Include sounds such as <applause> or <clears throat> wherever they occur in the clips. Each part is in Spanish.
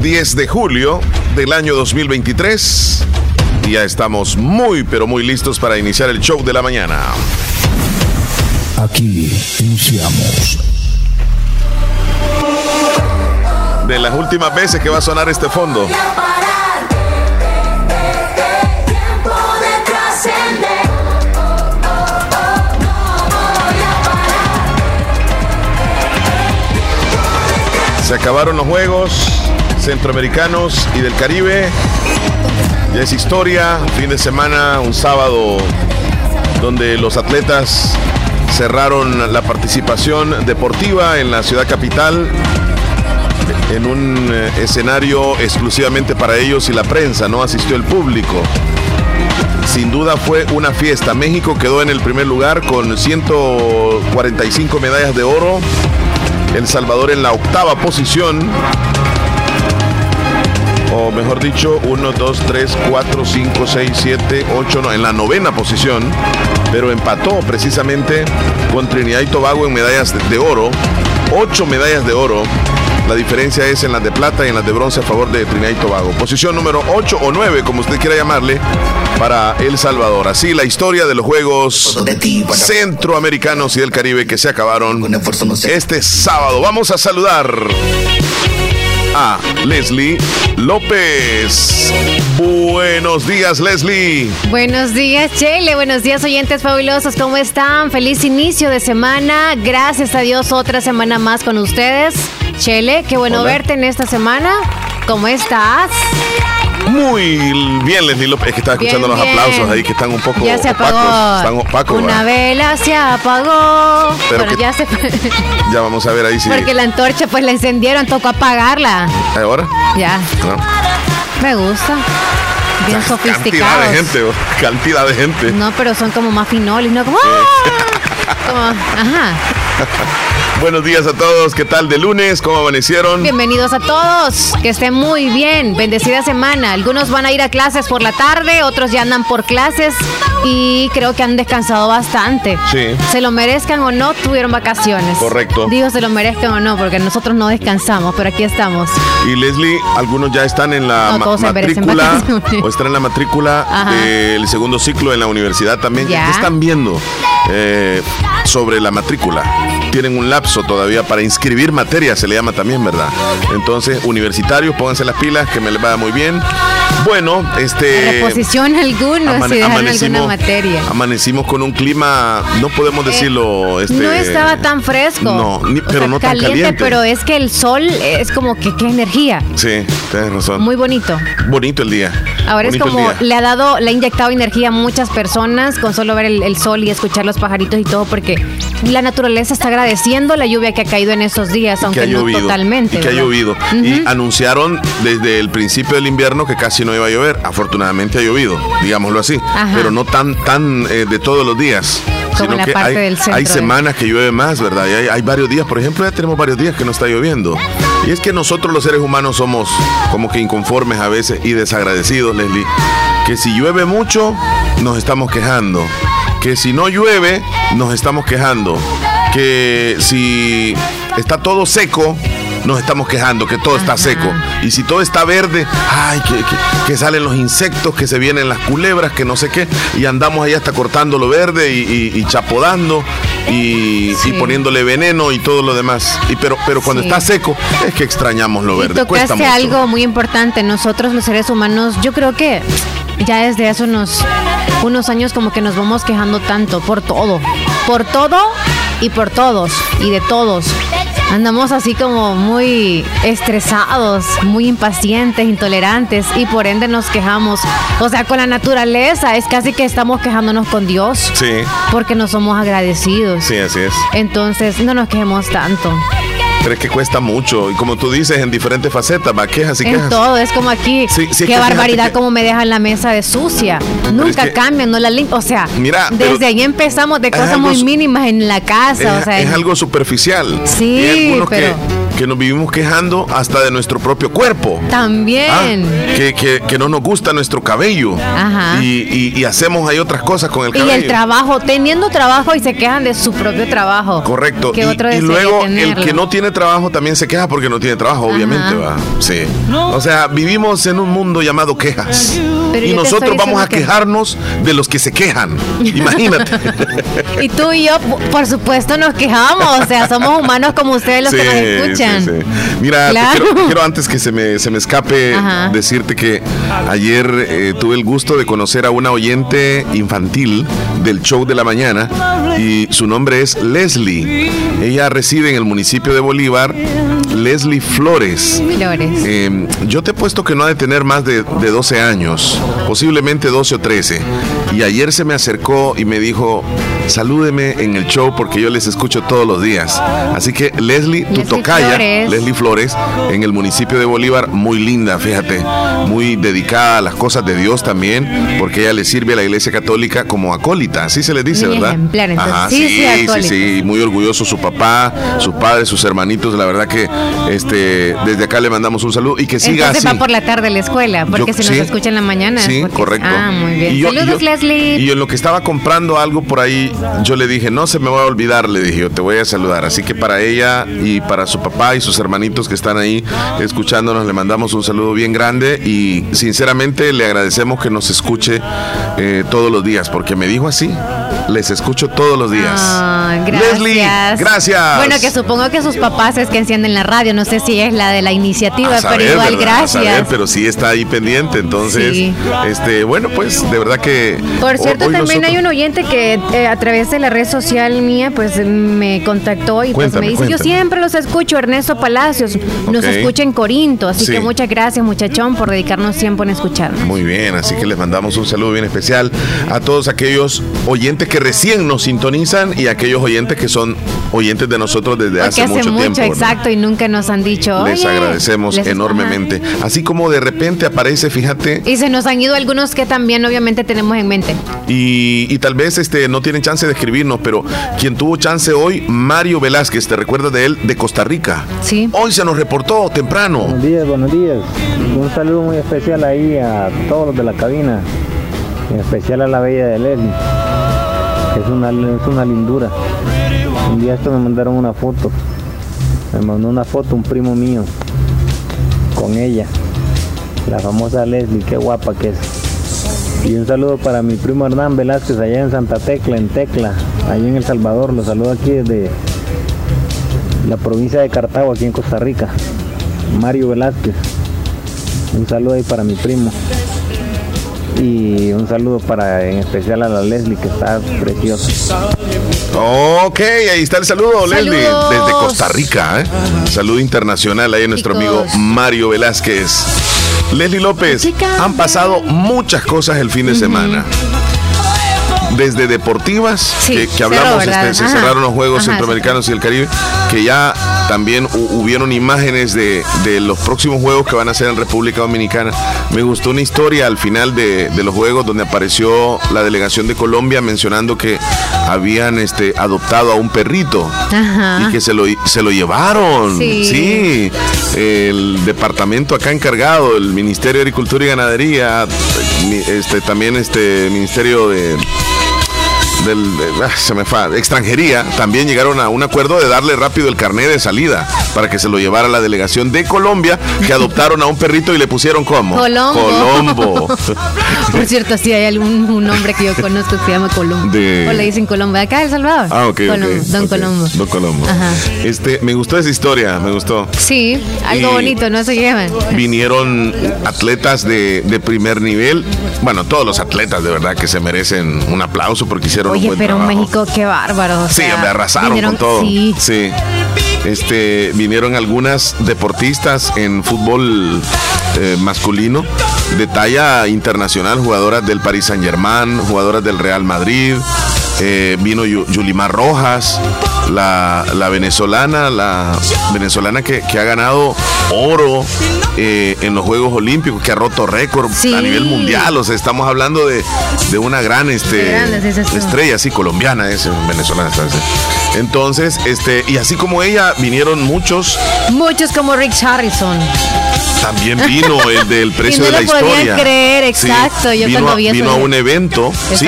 10 de julio del año 2023 y ya estamos muy pero muy listos para iniciar el show de la mañana. Aquí iniciamos. De las últimas veces que va a sonar este fondo. Se acabaron los Juegos Centroamericanos y del Caribe. Ya es historia, fin de semana, un sábado donde los atletas cerraron la participación deportiva en la ciudad capital en un eh, escenario exclusivamente para ellos y la prensa, no asistió el público. Sin duda fue una fiesta. México quedó en el primer lugar con 145 medallas de oro, el Salvador en la octava posición. O mejor dicho, 1, 2, 3, 4, 5, 6, 7, 8, no, en la novena posición. Pero empató precisamente con Trinidad y Tobago en medallas de oro. 8 medallas de oro. La diferencia es en las de plata y en las de bronce a favor de Trinidad y Tobago. Posición número 8 o 9, como usted quiera llamarle, para El Salvador. Así la historia de los Juegos Centroamericanos y del Caribe que se acabaron este sábado. Vamos a saludar a Leslie López. Buenos días, Leslie. Buenos días, Chele. Buenos días, oyentes fabulosos. ¿Cómo están? Feliz inicio de semana. Gracias a Dios, otra semana más con ustedes. Chele, qué bueno Hola. verte en esta semana. ¿Cómo estás? Muy bien, Leslie López. Es que estaba Bien, escuchando los bien. aplausos ahí que están un poco Ya se opacos. apagó. Están opacos. Una vela se apagó. Pero Pero que- ya se <laughs> Ya vamos a ver ahí si. Porque la antorcha pues la encendieron, tocó apagarla. Ahora. Ya, ¿no? me gusta. Bien Cantidad sofisticados. de gente, cantidad de gente. No, pero son como más finolis, ¿no? Como, ¡ah! Como, ajá. <laughs> Buenos días a todos. ¿Qué tal de lunes? ¿Cómo amanecieron? Bienvenidos a todos, que estén muy bien, bendecida semana. Algunos van a ir a clases por la tarde, otros ya andan por clases y creo que han descansado bastante. Sí. Se lo merezcan o no, tuvieron vacaciones. Correcto. Digo se lo merezcan o no, porque nosotros no descansamos, pero aquí estamos. Y Leslie, algunos ya están en la No, ma- todos se merecen matrícula o están en la matrícula Ajá. del segundo ciclo en la universidad también. Ya. ¿Qué están viendo eh, sobre la matrícula? Tienen un lapso todavía para inscribir materias, se le llama también, ¿verdad? Entonces, universitarios, pónganse las pilas, que me les vaya muy bien. Bueno, este... Reposición algunos amane- si dejaron alguna amanecimos- materia. Amanecimos con un clima, no podemos decirlo. este, no estaba tan fresco. No, ni- pero sea, no tan caliente. pero es que el sol es como que qué energía. Sí, tienes razón. Muy bonito. bonito el día. Ahora Bonito es como le ha dado, le ha inyectado energía a muchas personas con solo ver el, el sol y escuchar los pajaritos y todo, porque la naturaleza está agradeciendo la lluvia que ha caído en esos días, que aunque no llovido. totalmente. Y que ha llovido. Y anunciaron desde el principio del invierno que casi no iba a llover. Afortunadamente ha llovido, digámoslo así. Ajá. Pero no tan, tan eh, de todos los días. Como sino que parte hay, del centro hay de- semanas que llueve más, ¿verdad? Y hay, hay varios días, por ejemplo, ya tenemos varios días que no está lloviendo. Y es que nosotros los seres humanos somos como que inconformes a veces y desagradecidos, Leslie. Que si llueve mucho, nos estamos quejando. Que si no llueve, nos estamos quejando. Que si está todo seco, nos estamos quejando que todo está seco. Y si todo está verde, ay, que, que- que salen los insectos, que se vienen las culebras, que no sé qué. Y andamos ahí hasta cortando lo verde y, y- y chapodando y, Sí. y poniéndole veneno y todo lo demás. Y pero, pero cuando Sí. está seco, es que extrañamos lo verde. Cuesta tocaste mucho. algo muy importante. Nosotros los seres humanos, yo creo que ya desde hace unos, unos años como que nos vamos quejando tanto por todo. Por todo y por todos y de todos. Andamos así como muy estresados, muy impacientes, intolerantes y por ende nos quejamos. O sea, con la naturaleza es casi que estamos quejándonos con Dios Sí, porque no somos agradecidos. sí, así es. Entonces, no nos quejemos tanto. Pero es que cuesta mucho. Y como tú dices, en diferentes facetas, va, quejas y En quejas. todo, es como aquí. Sí, sí, es Qué que barbaridad que- como me dejan la mesa de sucia. Nunca que- cambian, no la lim- O sea, Mira, desde ahí empezamos de es cosas algo muy mínimas en la casa. es, o sea, es en- algo superficial. Sí, pero- que, que nos vivimos quejando hasta de nuestro propio cuerpo. También. Ah, que, que- que no nos gusta nuestro cabello. Ajá. Y, y- y hacemos ahí otras cosas con el y cabello. el trabajo, teniendo trabajo y se quejan de su propio trabajo. Correcto. Que Y, otro y luego el que no tiene trabajo también se queja porque no tiene trabajo, obviamente, va. Sí. O sea, vivimos en un mundo llamado quejas. Pero y nosotros vamos a que- quejarnos de los que se quejan. <laughs> Imagínate. Y tú y yo, por supuesto, nos quejamos. O sea, somos humanos como ustedes los que nos escuchan. Sí, sí. Mira, Claro. quiero, quiero antes que se me, se me escape Ajá. decirte que ayer eh, tuve el gusto de conocer a una oyente infantil del show de la mañana y su nombre es Leslie. Ella reside en el municipio de Bolívar. Leslie Flores. Flores. Eh, yo te he puesto que no ha de tener más de, de 12 años, posiblemente 12 o 13. Y ayer se me acercó y me dijo, salúdeme en el show porque yo les escucho todos los días. Así que Leslie, tu tocaya, Flores. Leslie Flores, en el municipio de Bolívar, muy linda, fíjate, muy dedicada a las cosas de Dios también, porque ella le sirve a la iglesia católica como acólita, así se le dice, Muy ¿verdad? ejemplar, entonces. Ajá, Sí, sí, sí, sí, muy orgulloso su papá, sus padres, sus hermanitos, la verdad que este desde acá le mandamos un saludo y que siga Entonces así. va por la tarde a la escuela, porque Yo- si sí. nos escucha en la mañana. Sí, porque- correcto. Ah, muy bien. Yo- Saludos, yo- Y en lo que estaba comprando algo por ahí, yo le dije, no se me va a olvidar, le dije, yo te voy a saludar. Así que para ella y para su papá y sus hermanitos que están ahí escuchándonos, le mandamos un saludo bien grande y sinceramente le agradecemos que nos escuche eh, todos los días, porque me dijo así, les escucho todos los días. Ah, gracias. Leslie, gracias. Bueno, que supongo que sus papás es que encienden la radio. No sé si es la de la iniciativa, saber, pero igual, gracias. saber, pero sí está ahí pendiente, entonces, Sí. este, bueno, pues de verdad que. Por cierto, también nosotros- hay un oyente que eh, a través de la red social mía, pues me contactó y pues Cuéntame, me dice, cuéntame. yo siempre los escucho, Ernesto Palacios, nos escucha en Corinto, así Sí. que muchas gracias muchachón por dedicarnos tiempo en escucharnos. Muy bien, así que les mandamos un saludo bien especial a todos aquellos oyentes que recién nos sintonizan y aquellos oyentes que son oyentes de nosotros desde hace, hace mucho, mucho, tiempo. exacto, y nunca nos han dicho. Les "Oye", agradecemos les- enormemente. Así como de repente aparece, fíjate. Y se nos han ido algunos que también obviamente tenemos en mente. y, y tal vez este no tienen chance de escribirnos, pero quien tuvo chance hoy, Mario Velázquez, ¿te recuerdas de él? De Costa Rica. Sí. Hoy se nos reportó temprano. Buenos días, buenos días. Un saludo muy especial ahí a todos los de la cabina, en especial a la bella de Leslie. Es una, es una lindura. Un día esto me mandaron una foto. Me mandó una foto un primo mío con ella, la famosa Leslie, qué guapa que es. Y un saludo para mi primo Hernán Velázquez allá en Santa Tecla, en Tecla, allá en El Salvador. Los saludo aquí desde la provincia de Cartago, aquí en Costa Rica. Mario Velázquez. Un saludo ahí para mi primo. Y un saludo para en especial a la Leslie que está preciosa. Ok, ahí está el saludo, Leslie, desde Costa Rica. ¿eh? Saludo internacional ahí a nuestro amigo. Mario Velázquez. Leslie López, han pasado muchas cosas el fin de semana. Desde deportivas, Sí, que, hablamos, este, se cerraron los Juegos Ajá, Centroamericanos y el Caribe, que ya también hu- hubieron imágenes de, de los próximos Juegos que van a ser en República Dominicana. Me gustó una historia al final de, de los Juegos donde apareció la delegación de Colombia mencionando que habían este, adoptado a un perrito Ajá. y que se lo, se lo llevaron. Sí. Sí. El departamento acá encargado, el Ministerio de Agricultura y Ganadería, este, también este Ministerio de del, de- ah, se me fa- extranjería, también llegaron a un acuerdo de darle rápido el carnet de salida para que se lo llevara la delegación de Colombia, que adoptaron a un perrito y le pusieron como Colombo. Colombo. <laughs> Por cierto, sí hay algún un hombre que yo conozco que se llama Colombo. De- O le dicen Colombo. De acá de El Salvador. Ah, ok, Don. Colombo. Don Colombo. Ajá. Este, me gustó esa historia, me gustó. Sí, algo Y- bonito, no se llevan. vinieron atletas de, de primer nivel. Bueno, todos los atletas de verdad que se merecen un aplauso porque hicieron Oye, buen pero trabajo. México, qué bárbaro. o Sí, sea, me arrasaron vinieron- con todo. Sí, Sí. Este, vinieron algunas deportistas en fútbol eh, masculino de talla internacional, jugadoras del Paris Saint Germain, jugadoras del Real Madrid. Eh, vino Yulimar Rojas, la, venezolana, la venezolana que, ha ganado oro eh, en los Juegos Olímpicos, que ha roto récord a nivel mundial. O sea, estamos hablando de, una gran este, estrella, así colombiana, es venezolana. Entonces, este, y así como ella, vinieron muchos. Muchos como Rick Harrison. También vino el del <laughs> precio de la historia. creer, exacto. yo vino, cuando vi vino a un evento. Sí,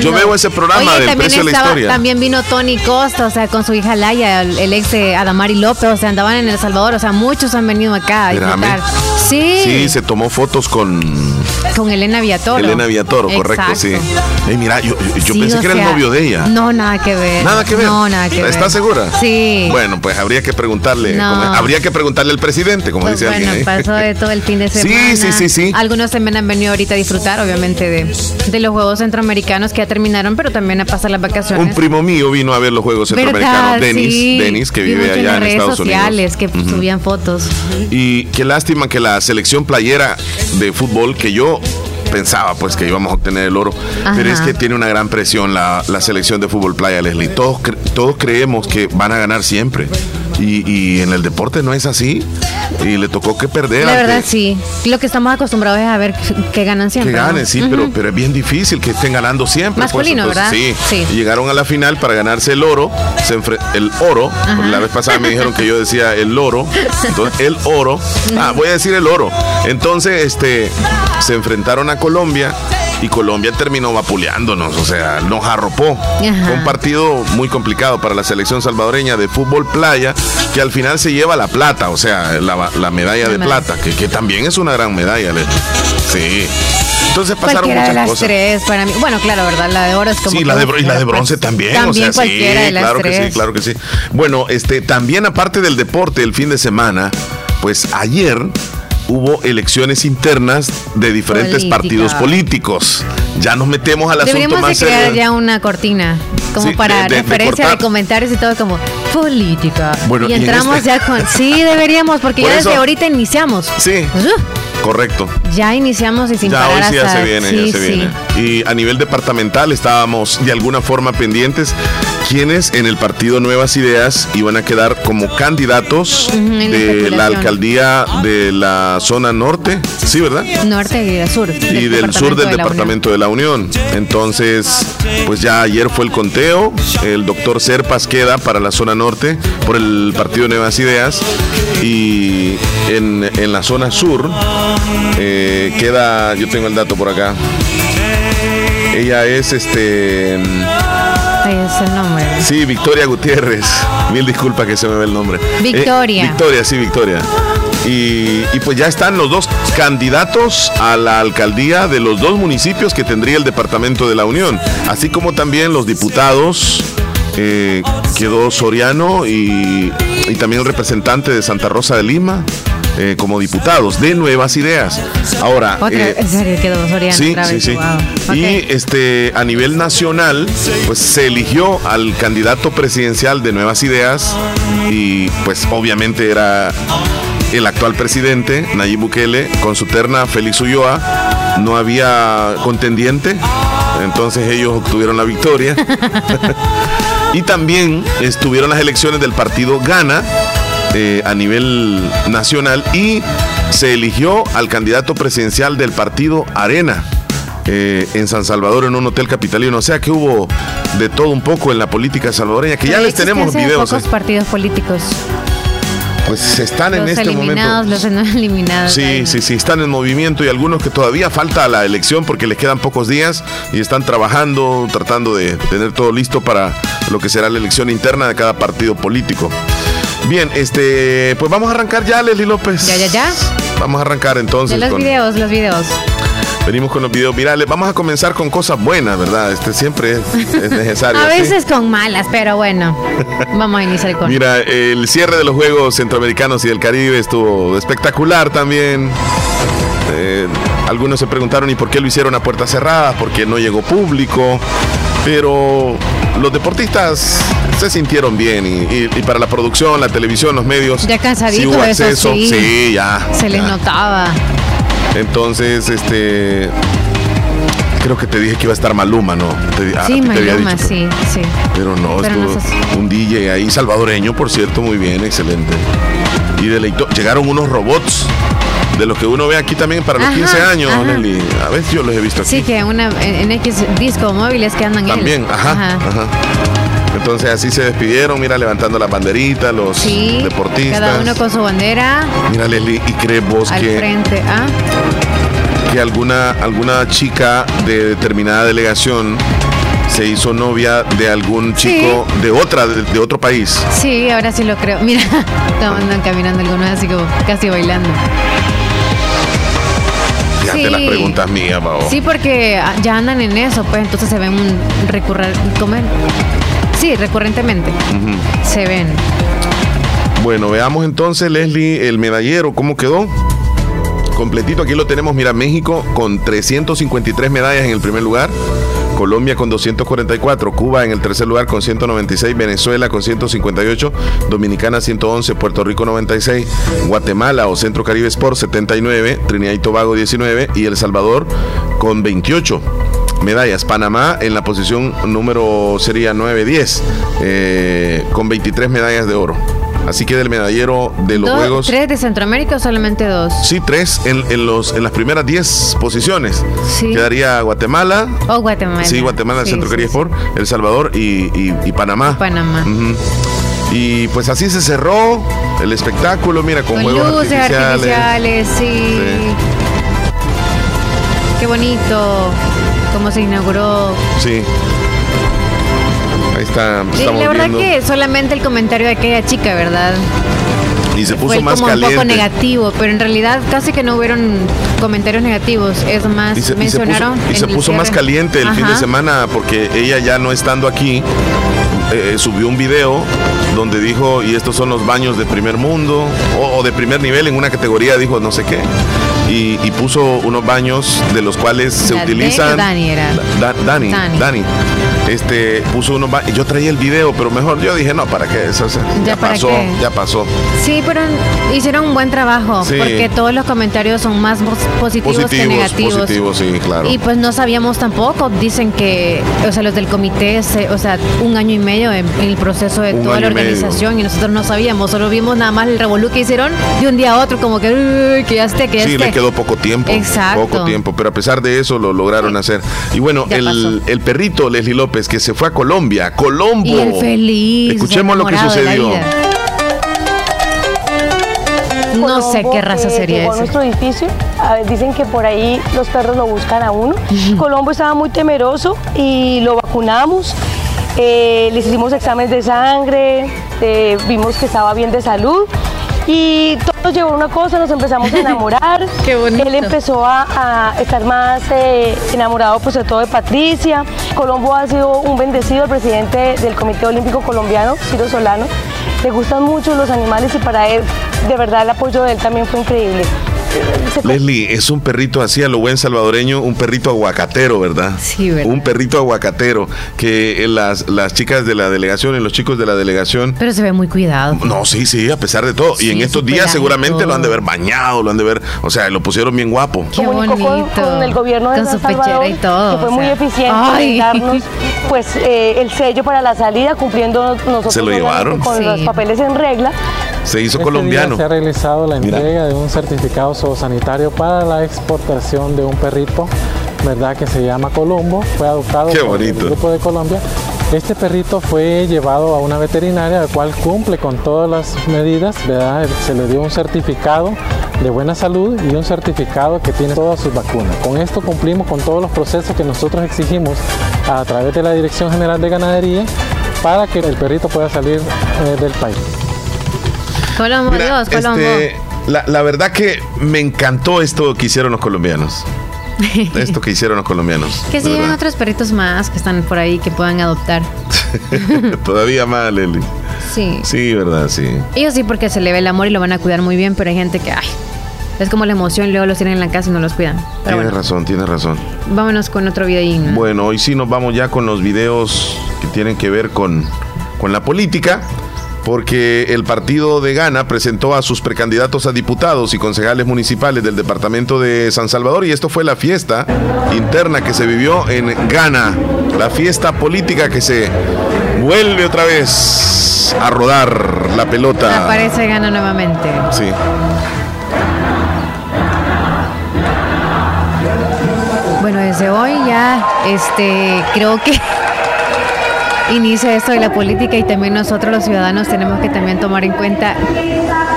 yo veo ese programa del precio de la historia. También vino Tony Costa, o sea, con su hija Laia, el, ex de Adamari López, o sea, andaban en El Salvador, o sea, muchos han venido acá a disfrutar. Sí. Sí, se tomó fotos con con Elena Villatoro. Elena Villatoro, correcto, sí. mira, yo, pensé que era el novio de ella. No, nada que ver. Nada que ver. No, nada que ver. ¿Estás segura? Sí. Bueno, pues habría que preguntarle. habría que preguntarle al presidente, como pues dice bueno, alguien. Bueno, pasó de todo el fin de <laughs> semana. Sí, sí, sí, sí. Algunos también han venido ahorita a disfrutar, obviamente, de, de los Juegos Centroamericanos que ya terminaron, pero también a pasar las vacaciones. Un primo mío vino a ver los Juegos Centroamericanos, Denis, Denis, que vive allá en, Estados sociales, que subían fotos. Y qué lástima que la selección playera de fútbol que yo pensaba pues que íbamos a obtener el oro, pero es que tiene una gran presión la, selección de fútbol playa, Leslie. Todos, todos creemos que van a ganar siempre. Y, en el deporte no es así. Y le tocó que perder. La verdad, sí. Lo que estamos acostumbrados es a ver que ganan siempre. Que ganen, sí, pero, pero es bien difícil que estén ganando siempre. Pues, Masculino, ¿verdad? Sí. llegaron a la final para ganarse el oro. Se el oro. La vez pasada me dijeron que yo decía el oro. Entonces, el oro. Ah, voy a decir el oro. Entonces, este, se enfrentaron a Colombia y Colombia terminó vapuleándonos, o sea, nos arropó. Fue un partido muy complicado para la selección salvadoreña de fútbol playa, que al final se lleva la plata, o sea, la, medalla de plata, que, también es una gran medalla. Sí. Entonces pasaron muchas de las cosas. Tres para mí. Bueno, claro, ¿verdad? La de oro es como. Sí, la de, y la de bronce también. También o sea, sí, claro que sí, claro que sí. Bueno, este, también aparte del deporte, el fin de semana, pues ayer hubo elecciones internas de diferentes partidos políticos. Ya nos metemos al asunto más de crear ya una cortina como para referencia de, comentarios y todo como política. Bueno, y entramos este ya con sí deberíamos porque <laughs> ya desde ahorita iniciamos. Sí. Correcto. Ya iniciamos y sin ya hoy sí ya se viene, ya se viene. Y a nivel departamental estábamos de alguna forma pendientes quienes en el partido Nuevas Ideas iban a quedar como candidatos de la alcaldía de la zona norte, sí, ¿verdad? Norte y del sur. Y del sur del departamento de la Unión. Entonces, pues ya ayer fue el conteo, el doctor Serpas queda para la zona norte por el partido Nuevas Ideas y en, en la zona sur eh, queda, yo tengo el dato por acá. Ella es este. Ahí es el nombre. Sí, Victoria Gutiérrez. Mil disculpas que se me ve el nombre. Victoria. Eh, Victoria, sí, Victoria. Y, y, pues ya están los dos candidatos a la alcaldía de los dos municipios que tendría el departamento de la Unión, así como también los diputados. Eh, quedó Soriano y, y también el representante de Santa Rosa de Lima, eh, como diputados de Nuevas Ideas. Ahora, eh, Sí, sí, sí. Y este a nivel nacional, pues se eligió al candidato presidencial de Nuevas Ideas y pues obviamente era el actual presidente Nayib Bukele con su terna Félix Ulloa. No había contendiente, entonces ellos obtuvieron la victoria. <laughs> <laughs> y también estuvieron las elecciones del partido Gana eh, a nivel nacional y se eligió al candidato presidencial del partido Arena. Eh, en San Salvador en un hotel capitalino. O sea que hubo de todo un poco en la política salvadoreña, que ya les tenemos videos. Pocos partidos políticos. Pues están en este momento. Los <laughs> eliminados. Sí, sí, sí, están en movimiento y algunos que todavía falta la elección porque les quedan pocos días y están trabajando, tratando de tener todo listo para lo que será la elección interna de cada partido político. Bien, este, pues vamos a arrancar ya, Leslie López. Ya, ya, ya. Vamos a arrancar entonces. los videos, los videos. Venimos con los videos virales. Vamos a comenzar con cosas buenas, ¿verdad? Este siempre es, necesario. <laughs> a veces con malas, pero bueno. <laughs> Vamos a iniciar con. Mira, el cierre de los Juegos Centroamericanos y del Caribe estuvo espectacular también. Eh, algunos se preguntaron y por qué lo hicieron a puertas cerradas, porque no llegó público. Pero los deportistas se sintieron bien y, para la producción, la televisión, los medios. Ya cansadito acceso, sí. ya. Se les notaba. Entonces, este Creo que te dije que iba a estar Maluma, ¿no? Te, sí, Maluma, sí, sí. Pero no, estuvo un DJ ahí salvadoreño, por cierto, muy bien, excelente. Y deleitó. Llegaron unos robots de los que uno ve aquí también para los 15 años, Nelly. A veces yo los he visto aquí. Sí, que una, en X disco móviles que andan También, ajá, ajá. Entonces así se despidieron, mira, levantando la banderita, los sí, deportistas. Cada uno con su bandera. Mira, Leslie, ¿y crees vos al frente, ¿ah? que alguna, alguna chica de determinada delegación se hizo novia de algún chico de otra de, otro país. Sí, ahora sí lo creo. Mira, <laughs> andan caminando algunos así como casi bailando. Fíjate las preguntas mías, Pau. Sí, porque ya andan en eso, pues entonces se ven recurrir, comer. Sí, recurrentemente. Se ven. Bueno, veamos entonces, Leslie, el medallero, ¿cómo quedó? completito. Aquí lo tenemos, mira, México con 353 medallas en el primer lugar. Colombia con 244, Cuba en el tercer lugar con 196, Venezuela con 158, Dominicana 111, Puerto Rico 96, Guatemala o Centro Caribe Sport 79, Trinidad y Tobago 19 y El Salvador con 28 medallas. Panamá en la posición número sería 9-10 eh, con 23 medallas de oro. Así que del medallero de los Juegos. ¿Tres de Centroamérica o solamente dos? Sí, tres en, los, en las primeras diez posiciones. Sí. Quedaría Guatemala. O oh, Guatemala. Sí, Guatemala, Centro sí, El Salvador y, Panamá. Panamá. Y pues así se cerró el espectáculo, mira, con, con juegos luces artificiales. sí. sí. Qué bonito cómo se inauguró. Sí. Ahí está. la verdad que solamente el comentario de aquella chica, ¿verdad? Y se puso más como un poco negativo, pero en realidad casi que no hubieron comentarios negativos. Es más, mencionaron. Y se puso, más caliente el fin de semana porque ella ya no estando aquí, eh, subió un video donde dijo, y estos son los baños de primer mundo o, de primer nivel en una categoría, dijo no sé qué. Y, puso unos baños de los cuales se utilizan. Dani era. Dani, Dani, Este, puso unos baños. Yo traía el video, pero mejor yo dije, no, ¿para qué? Eso, ya, pasó, ya pasó. Sí, pero hicieron un buen trabajo, porque todos los comentarios son más positivos, que negativos. Positivos, sí, claro. Y pues no sabíamos tampoco, dicen que, o sea, los del comité, o sea, un año y medio en, el proceso de toda la organización y, nosotros no sabíamos, solo vimos nada más el revolú que hicieron de un día a otro, como que, que ya esté, que ya sí, quedó poco tiempo. Exacto. Poco tiempo, pero a pesar de eso lo lograron hacer. Y bueno, el, el, perrito Leslie López que se fue a Colombia, Colombo. Y el feliz. Escuchemos lo que sucedió. No sé qué raza sería llegó nuestro edificio. dicen que por ahí los perros lo buscan a uno. Colombo estaba muy temeroso y lo vacunamos. Eh, les hicimos exámenes de sangre, eh, vimos que estaba bien de salud y todo llegó a una cosa, nos empezamos a <laughs> enamorar. Qué bonito. Él empezó a, estar más eh, enamorado pues de todo de Patricia. Colombo ha sido un bendecido, el presidente del Comité Olímpico Colombiano, Ciro Solano. Le gustan mucho los animales y para él, de verdad, el apoyo de él también fue increíble. Leslie, es un perrito así a lo buen salvadoreño, un perrito aguacatero, ¿verdad? Sí, ¿verdad? Un perrito aguacatero que las, las chicas de la delegación y los chicos de la delegación. Pero se ve muy cuidado. No, sí, sí, a pesar de todo. y en estos días seguramente lo han de ver bañado, lo han de ver, o sea, lo pusieron bien guapo. Qué bonito. Con, el gobierno de con San Salvador, y todo. Que fue muy eficiente en darnos pues eh, el sello para la salida, cumpliendo nosotros se lo llevaron. con los papeles en regla. Se hizo este colombiano. se ha realizado la entrega de un certificado zoosanitario para la exportación de un perrito, ¿verdad? Que se llama Colombo. Fue adoptado por el grupo de Colombia. Este perrito fue llevado a una veterinaria, la cual cumple con todas las medidas, ¿verdad? Se le dio un certificado de buena salud y un certificado que tiene todas sus vacunas. Con esto cumplimos con todos los procesos que nosotros exigimos a través de la Dirección General de Ganadería para que el perrito pueda salir eh, del país. Colombo, Dios, Colombo. Este, la, verdad que me encantó esto que hicieron los colombianos. <laughs> Esto que hicieron los colombianos. que sigan otros perritos más que están por ahí que puedan adoptar. <laughs> Todavía más, Leli. Sí. Sí, verdad, sí. Ellos sí porque se le ve el amor y lo van a cuidar muy bien, pero hay gente que, ay, es como la emoción, luego los tienen en la casa y no los cuidan. tienes razón, tienes razón. Vámonos con otro video. Bueno, hoy sí nos vamos ya con los videos que tienen que ver con, con la política. Porque el partido de Ghana presentó a sus precandidatos a diputados y concejales municipales del departamento de San Salvador y esto fue la fiesta interna que se vivió en Ghana, la fiesta política que se vuelve otra vez a rodar la pelota. Aparece Ghana nuevamente. Sí. Bueno, desde hoy ya este creo que inicia esto de la política y también nosotros los ciudadanos tenemos que también tomar en cuenta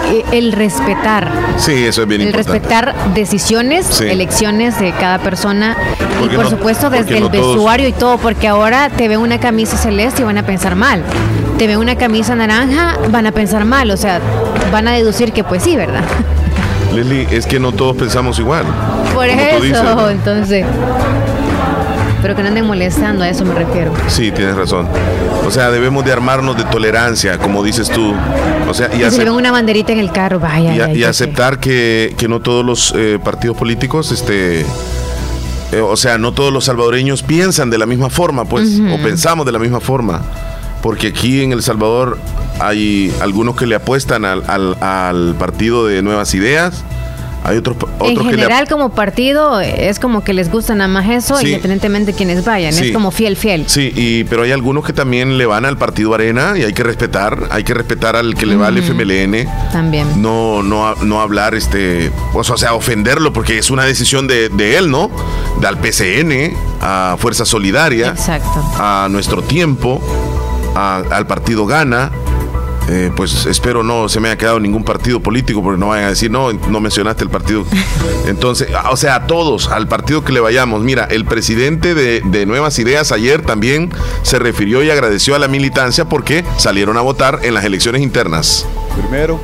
eh, el respetar. Sí, eso es bien el respetar decisiones, elecciones de cada persona y por supuesto desde el vestuario y todo, porque ahora te ve una camisa celeste y van a pensar mal. Te ve una camisa naranja, van a pensar mal, o sea, van a deducir que pues sí, ¿verdad? Leslie, es que no todos pensamos igual. Por eso, entonces pero que no anden molestando, a eso me refiero. Sí, tienes razón. O sea, debemos de armarnos de tolerancia, como dices tú. O sea, y, una banderita en el carro, vaya. Y, aceptar que, no todos los eh, partidos políticos, este, eh, o sea, no todos los salvadoreños piensan de la misma forma, pues, o pensamos de la misma forma. Porque aquí en El Salvador hay algunos que le apuestan al, al partido de Nuevas Ideas hay otros, en general, como partido, es como que les gusta nada más eso, independientemente de quienes vayan. Es como fiel, fiel. Sí, y, pero hay algunos que también le van al partido Arena y hay que respetar. Hay que respetar al que le va al FMLN. También. No, no, no hablar, este, o sea, ofenderlo porque es una decisión de, de él, ¿no? De al PCN, a Fuerza Solidaria. Exacto. A Nuestro Tiempo, al partido Gana eh, pues espero no se me haya quedado ningún partido político porque no vayan a decir, no, no mencionaste el partido. <laughs> Entonces, o sea, a todos, al partido que le vayamos. Mira, el presidente de, de Nuevas Ideas ayer también se refirió y agradeció a la militancia porque salieron a votar en las elecciones internas. Primero,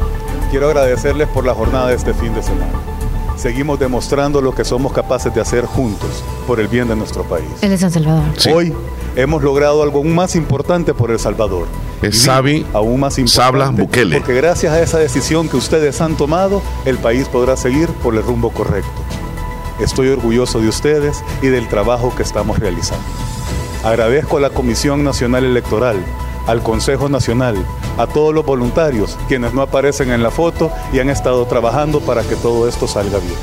quiero agradecerles por la jornada de este fin de semana. Seguimos demostrando lo que somos capaces de hacer juntos por el bien de nuestro país. El de San Salvador. Hoy hemos logrado algo aún más importante por El Salvador. Es Sabi, aún más Sabla, Bukele. Porque gracias a esa decisión que ustedes han tomado, el país podrá seguir por el rumbo correcto. Estoy orgulloso de ustedes y del trabajo que estamos realizando. Agradezco a la Comisión Nacional Electoral, al Consejo Nacional, a todos los voluntarios quienes no aparecen en la foto y han estado trabajando para que todo esto salga bien.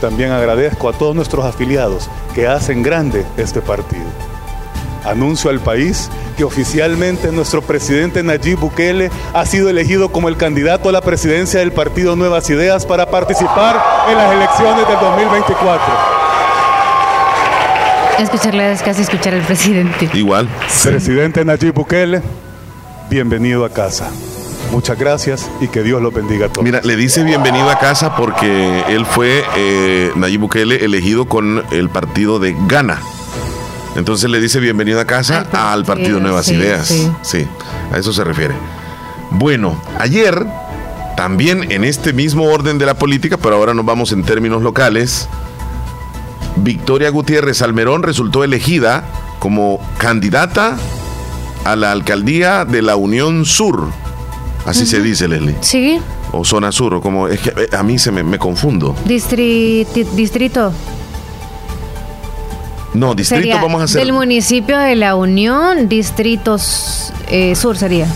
También agradezco a todos nuestros afiliados que hacen grande este partido. Anuncio al país que oficialmente nuestro presidente Nayib Bukele ha sido elegido como el candidato a la presidencia del partido Nuevas Ideas para participar en las elecciones del 2024. Escucharle es casi escuchar al presidente. Igual. Presidente Nayib Bukele, bienvenido a casa. Muchas gracias y que Dios lo bendiga a todos. Mira, le dice bienvenido a casa porque él fue, eh, Nayib Bukele, elegido con el partido de Ghana. Entonces le dice bienvenido a casa al partido Nuevas Ideas. Sí. a eso se refiere. Bueno, ayer, también en este mismo orden de la política, pero ahora nos vamos en términos locales, Victoria Gutiérrez Almerón resultó elegida como candidata a la alcaldía de la Unión Sur. Así se dice, Leslie. Sí. O zona sur, o como es que eh, a mí se me, confundo. distrito. No, distrito vamos a hacer. Del municipio de La Unión, distritos eh, sur sería.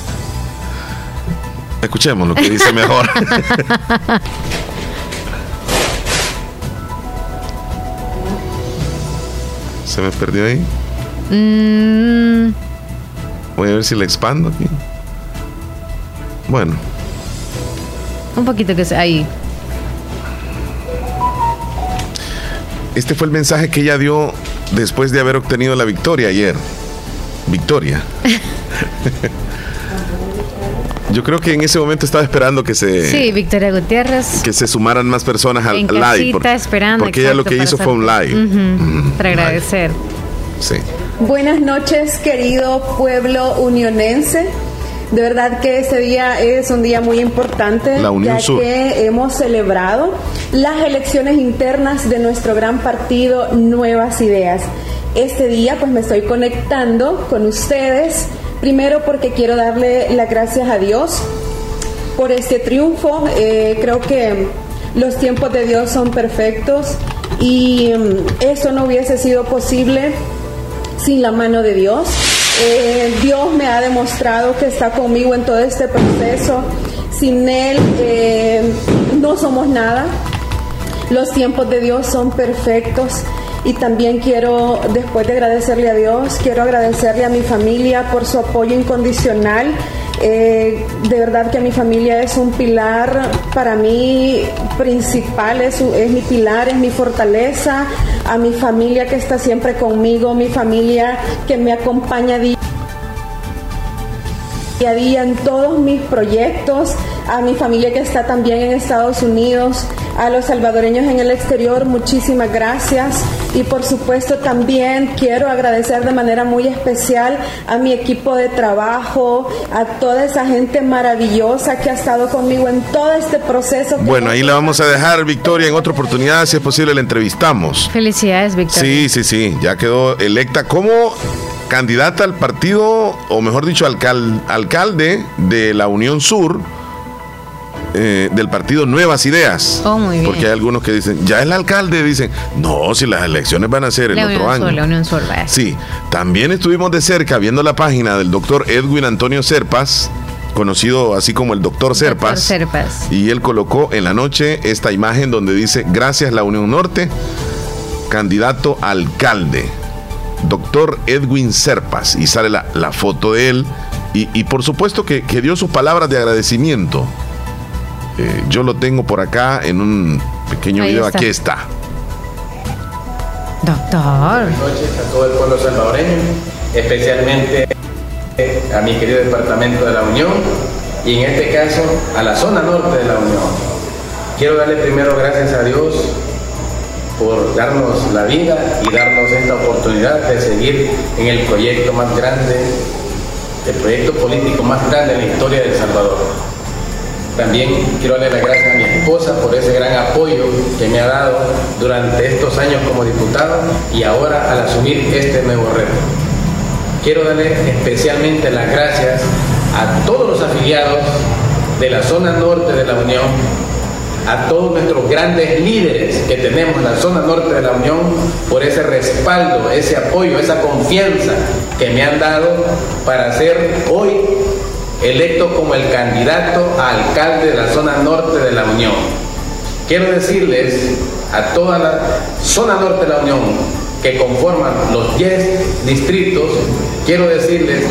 Escuchemos lo que dice mejor. <laughs> ¿Se me perdió ahí? Mm. Voy a ver si le expando aquí. Bueno. Un poquito que sea ahí. Este fue el mensaje que ella dio después de haber obtenido la victoria ayer. Victoria. <laughs> Yo creo que en ese momento estaba esperando que se. Sí, Victoria Gutiérrez. Que se sumaran más personas al live. Porque, esperando. Porque ella lo que hizo fue un live. para agradecer. Sí. Buenas noches, querido pueblo unionense. De verdad que este día es un día muy importante, ya que hemos celebrado las elecciones internas de nuestro gran partido Nuevas Ideas. Este día pues me estoy conectando con ustedes, primero porque quiero darle las gracias a Dios por este triunfo. Eh, creo que los tiempos de Dios son perfectos y mm, eso no hubiese sido posible sin la mano de Dios. Eh, Dios me ha demostrado que está conmigo en todo este proceso. Sin Él eh, no somos nada. Los tiempos de Dios son perfectos. Y también quiero, después de agradecerle a Dios, quiero agradecerle a mi familia por su apoyo incondicional. Eh, de verdad que mi familia es un pilar para mí principal, es, es mi pilar, es mi fortaleza. A mi familia que está siempre conmigo, mi familia que me acompaña día a día en todos mis proyectos, a mi familia que está también en Estados Unidos, a los salvadoreños en el exterior, muchísimas gracias. Y por supuesto también quiero agradecer de manera muy especial a mi equipo de trabajo, a toda esa gente maravillosa que ha estado conmigo en todo este proceso. Bueno, ahí la vamos a dejar, Victoria, en otra oportunidad, si es posible, la entrevistamos. Felicidades, Victoria. Sí, sí, sí, ya quedó electa como candidata al partido, o mejor dicho, alcalde de la Unión Sur eh, del partido Nuevas Ideas. Oh, muy bien. Porque hay algunos que dicen, ya el alcalde, dicen, no, si las elecciones van a ser el otro año. la Unión Sur, Sí, también estuvimos de cerca viendo la página del doctor Edwin Antonio Serpas, conocido así como el doctor Serpas. Serpas. Y él colocó en la noche esta imagen donde dice, gracias la Unión Norte, candidato alcalde, doctor Edwin Serpas. Y sale la, foto de él. Y, por supuesto que, que dio sus palabras de agradecimiento eh, yo lo tengo por acá en un pequeño video. Aquí está. Doctor. Buenas noches a todo el pueblo salvadoreño, especialmente a mi querido departamento de la Unión y en este caso a la zona norte de la Unión. Quiero darle primero gracias a Dios por darnos la vida y darnos esta oportunidad de seguir en el proyecto más grande, el proyecto político más grande en la historia de El Salvador. También quiero darle las gracias a mi esposa por ese gran apoyo que me ha dado durante estos años como diputado y ahora al asumir este nuevo reto. Quiero darle especialmente las gracias a todos los afiliados de la zona norte de la Unión, a todos nuestros grandes líderes que tenemos en la zona norte de la Unión por ese respaldo, ese apoyo, esa confianza que me han dado para ser hoy electo como el candidato a alcalde de la zona norte de la Unión. Quiero decirles a toda la zona norte de la Unión que conforman los 10 distritos, quiero decirles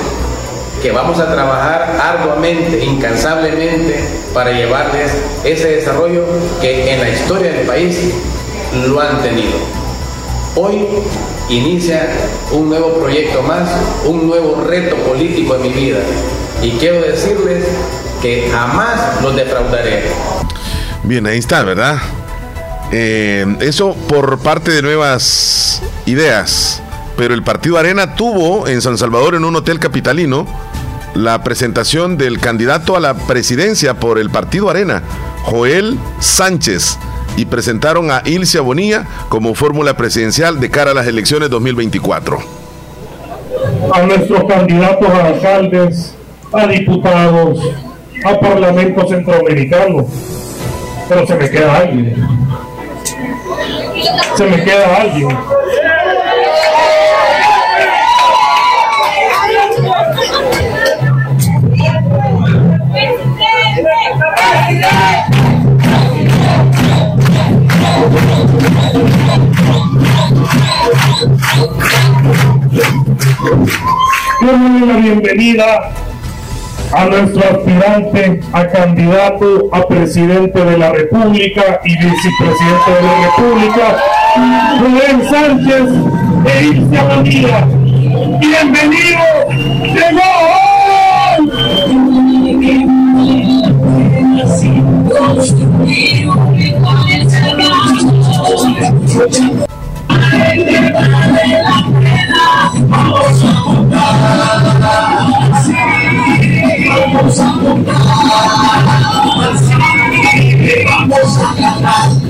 que vamos a trabajar arduamente, incansablemente, para llevarles ese desarrollo que en la historia del país lo han tenido. Hoy inicia un nuevo proyecto más, un nuevo reto político en mi vida, y quiero decirles que jamás los defraudaré. Bien, ahí está, ¿verdad? Eh, eso por parte de nuevas ideas. Pero el Partido Arena tuvo en San Salvador, en un hotel capitalino, la presentación del candidato a la presidencia por el Partido Arena, Joel Sánchez, y presentaron a Ilcia Bonilla como fórmula presidencial de cara a las elecciones 2024. A nuestros candidatos a alcaldes a diputados, a Parlamento Centroamericano. Pero se me queda alguien. Se me queda alguien. la bienvenida a nuestro aspirante a candidato a presidente de la República y vicepresidente de la República, Rubén Sánchez e Ilse Bonilla. Bienvenido, llegó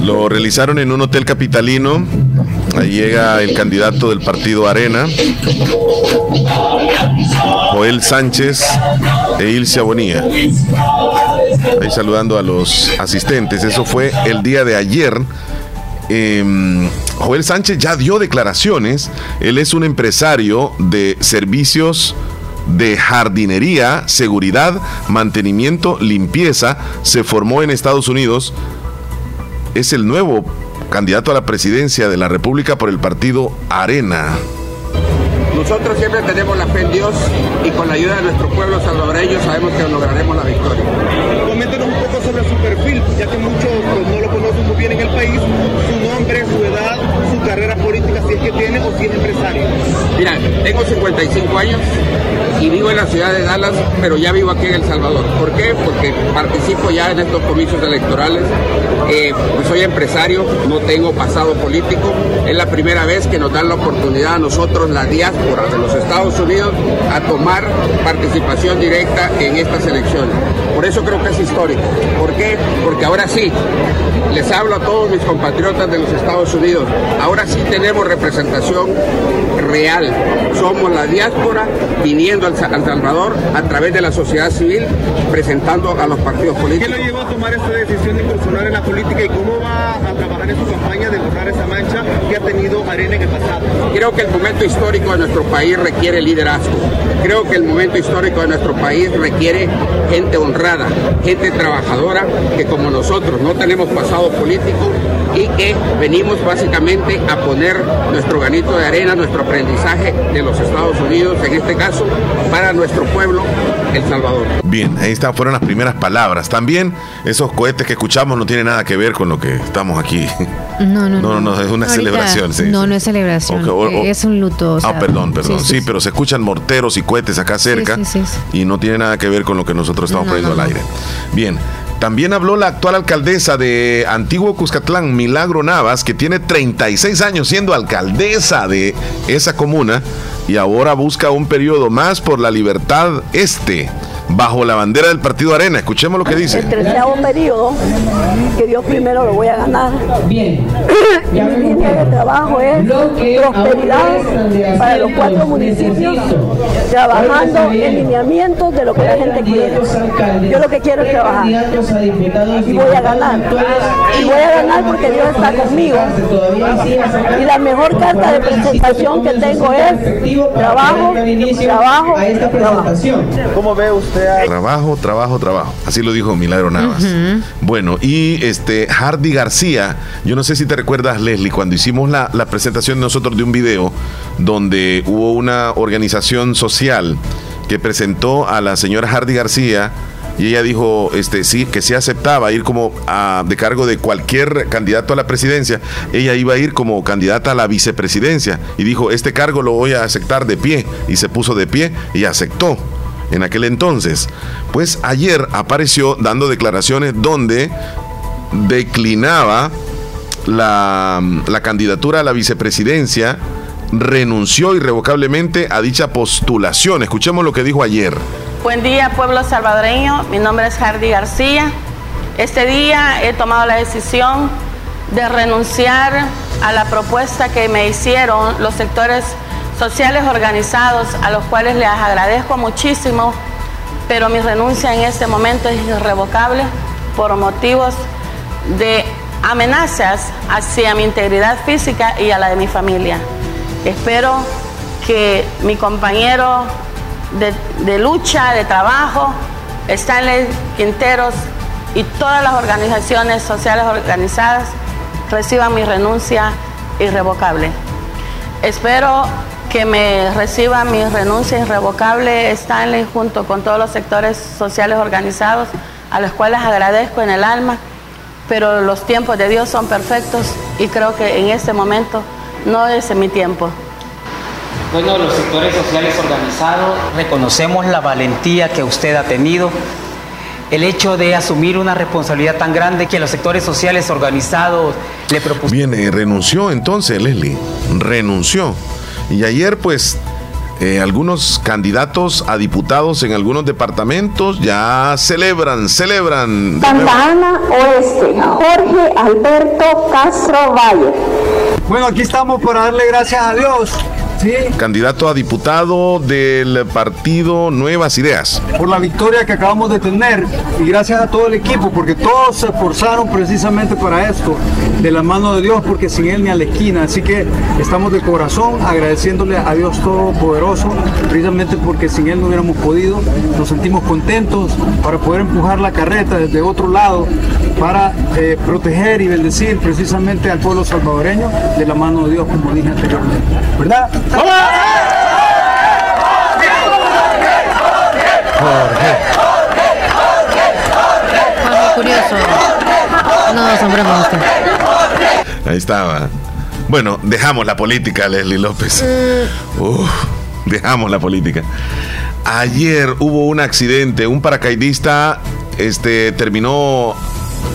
Lo realizaron en un hotel capitalino. Ahí llega el candidato del partido Arena, Joel Sánchez e Ilse Bonilla. Ahí saludando a los asistentes. Eso fue el día de ayer em, Joel Sánchez ya dio declaraciones. Él es un empresario de servicios de jardinería, seguridad, mantenimiento, limpieza. Se formó en Estados Unidos. Es el nuevo candidato a la presidencia de la República por el partido Arena. Nosotros siempre tenemos la fe en Dios y con la ayuda de nuestro pueblo salvadoreño sabemos que lograremos la victoria. Coméntenos un poco sobre su perfil, ya que muchos pues, no lo conocen muy bien en el país, nombre, su edad, su carrera política, si es que tiene o si es empresario. Mira, tengo 55 años y vivo en la ciudad de Dallas, pero ya vivo aquí en El Salvador. ¿Por qué? Porque participo ya en estos comicios electorales. Eh, pues soy empresario, no tengo pasado político. Es la primera vez que nos dan la oportunidad a nosotros, la diáspora de los Estados Unidos, a tomar participación directa en estas elecciones. Por eso creo que es histórico. ¿Por qué? Porque ahora sí, les hablo a todos mis compatriotas de los Estados Unidos, ahora sí tenemos representación real. Somos la diáspora viniendo al Salvador a través de la sociedad civil, presentando a los partidos políticos. ¿Qué lo llevó a tomar esta decisión de incursionar en la política y cómo va a trabajar en su campaña de borrar esa mancha que ha tenido Arena en el pasado? Creo que el momento histórico de nuestro país requiere liderazgo. Creo que el momento histórico de nuestro país requiere gente honrada, gente trabajadora que como nosotros no tenemos pasado político y que venimos básicamente a poner nuestro granito de arena, nuestro aprendizaje de los Estados Unidos, en este caso, para nuestro pueblo, El Salvador. Bien, ahí están, fueron las primeras palabras. También esos cohetes que escuchamos no tienen nada que ver con lo que estamos aquí. No, no, no. No, es una celebración. no, no es celebración. es un luto. ah, perdón, perdón. Sí, pero se escuchan morteros y cohetes acá cerca y no tiene nada que ver con lo que nosotros estamos poniendo al aire. Bien, también habló la actual alcaldesa de Antiguo Cuscatlán, Milagro Navas, que tiene 36 años siendo alcaldesa de esa comuna y ahora busca un periodo más por la libertad este bajo la bandera del Partido Arena. Escuchemos lo que dice. El treceavo periodo, que Dios primero lo voy a ganar. Bien. y <clears throat> mi línea de trabajo es prosperidad para los cuatro municipios, trabajando en lineamientos de lo que la gente quiere. Yo lo que quiero es trabajar. Y voy a ganar. Y voy a ganar porque Dios está conmigo. Y la mejor carta de presentación que tengo es trabajo, trabajo, trabajo. ¿Cómo ve usted? Trabajo, trabajo, trabajo. Así lo dijo Milagro Navas. Bueno, y este Hardy García, yo no sé si te recuerdas, Leslie, cuando hicimos la, la presentación nosotros de un video donde hubo una organización social que presentó a la señora Hardy García y ella dijo este sí que se aceptaba ir como a, de cargo de cualquier candidato a la presidencia ella iba a ir como candidata a la vicepresidencia y dijo este cargo lo voy a aceptar de pie y se puso de pie y aceptó en aquel entonces. Pues ayer apareció dando declaraciones donde declinaba la, la candidatura a la vicepresidencia, renunció irrevocablemente a dicha postulación. Escuchemos lo que dijo ayer. Buen día, pueblo salvadoreño. Mi nombre es Hardy García. Este día he tomado la decisión de renunciar a la propuesta que me hicieron los sectores sociales organizados a los cuales les agradezco muchísimo, pero mi renuncia en este momento es irrevocable por motivos de amenazas hacia mi integridad física y a la de mi familia. Espero que mi compañero de, lucha, de trabajo, Stanley Quinteros y todas las organizaciones sociales organizadas reciban mi renuncia irrevocable. Espero que me reciba mi renuncia irrevocable Stanley junto con todos los sectores sociales organizados a los cuales agradezco en el alma, pero los tiempos de Dios son perfectos y creo que en este momento no es mi tiempo. Bueno, los sectores sociales organizados reconocemos la valentía que usted ha tenido, el hecho de asumir una responsabilidad tan grande que los sectores sociales organizados le propusieron. Bien, eh, renunció entonces, Leslie, renunció. Y ayer pues eh, algunos candidatos a diputados en algunos departamentos ya celebran, celebran. Santa Ana Oeste, Jorge Alberto Castro Valle. Bueno, aquí estamos para darle gracias a Dios candidato a diputado del partido Nuevas Ideas. Por la victoria que acabamos de tener y gracias a todo el equipo, porque todos se esforzaron precisamente para esto, de la mano de Dios, porque sin Él ni a la esquina. Así que estamos de corazón agradeciéndole a Dios Todopoderoso, precisamente porque sin Él no hubiéramos podido. Nos sentimos contentos para poder empujar la carreta desde otro lado para eh, proteger y bendecir precisamente al pueblo salvadoreño de la mano de Dios, como dije anteriormente. ¿Verdad? Jorge. curioso. No, sombremos. Ahí estaba. Bueno, dejamos la política, Leslie López. Uf, dejamos la política. Ayer hubo un accidente, un paracaidista este, terminó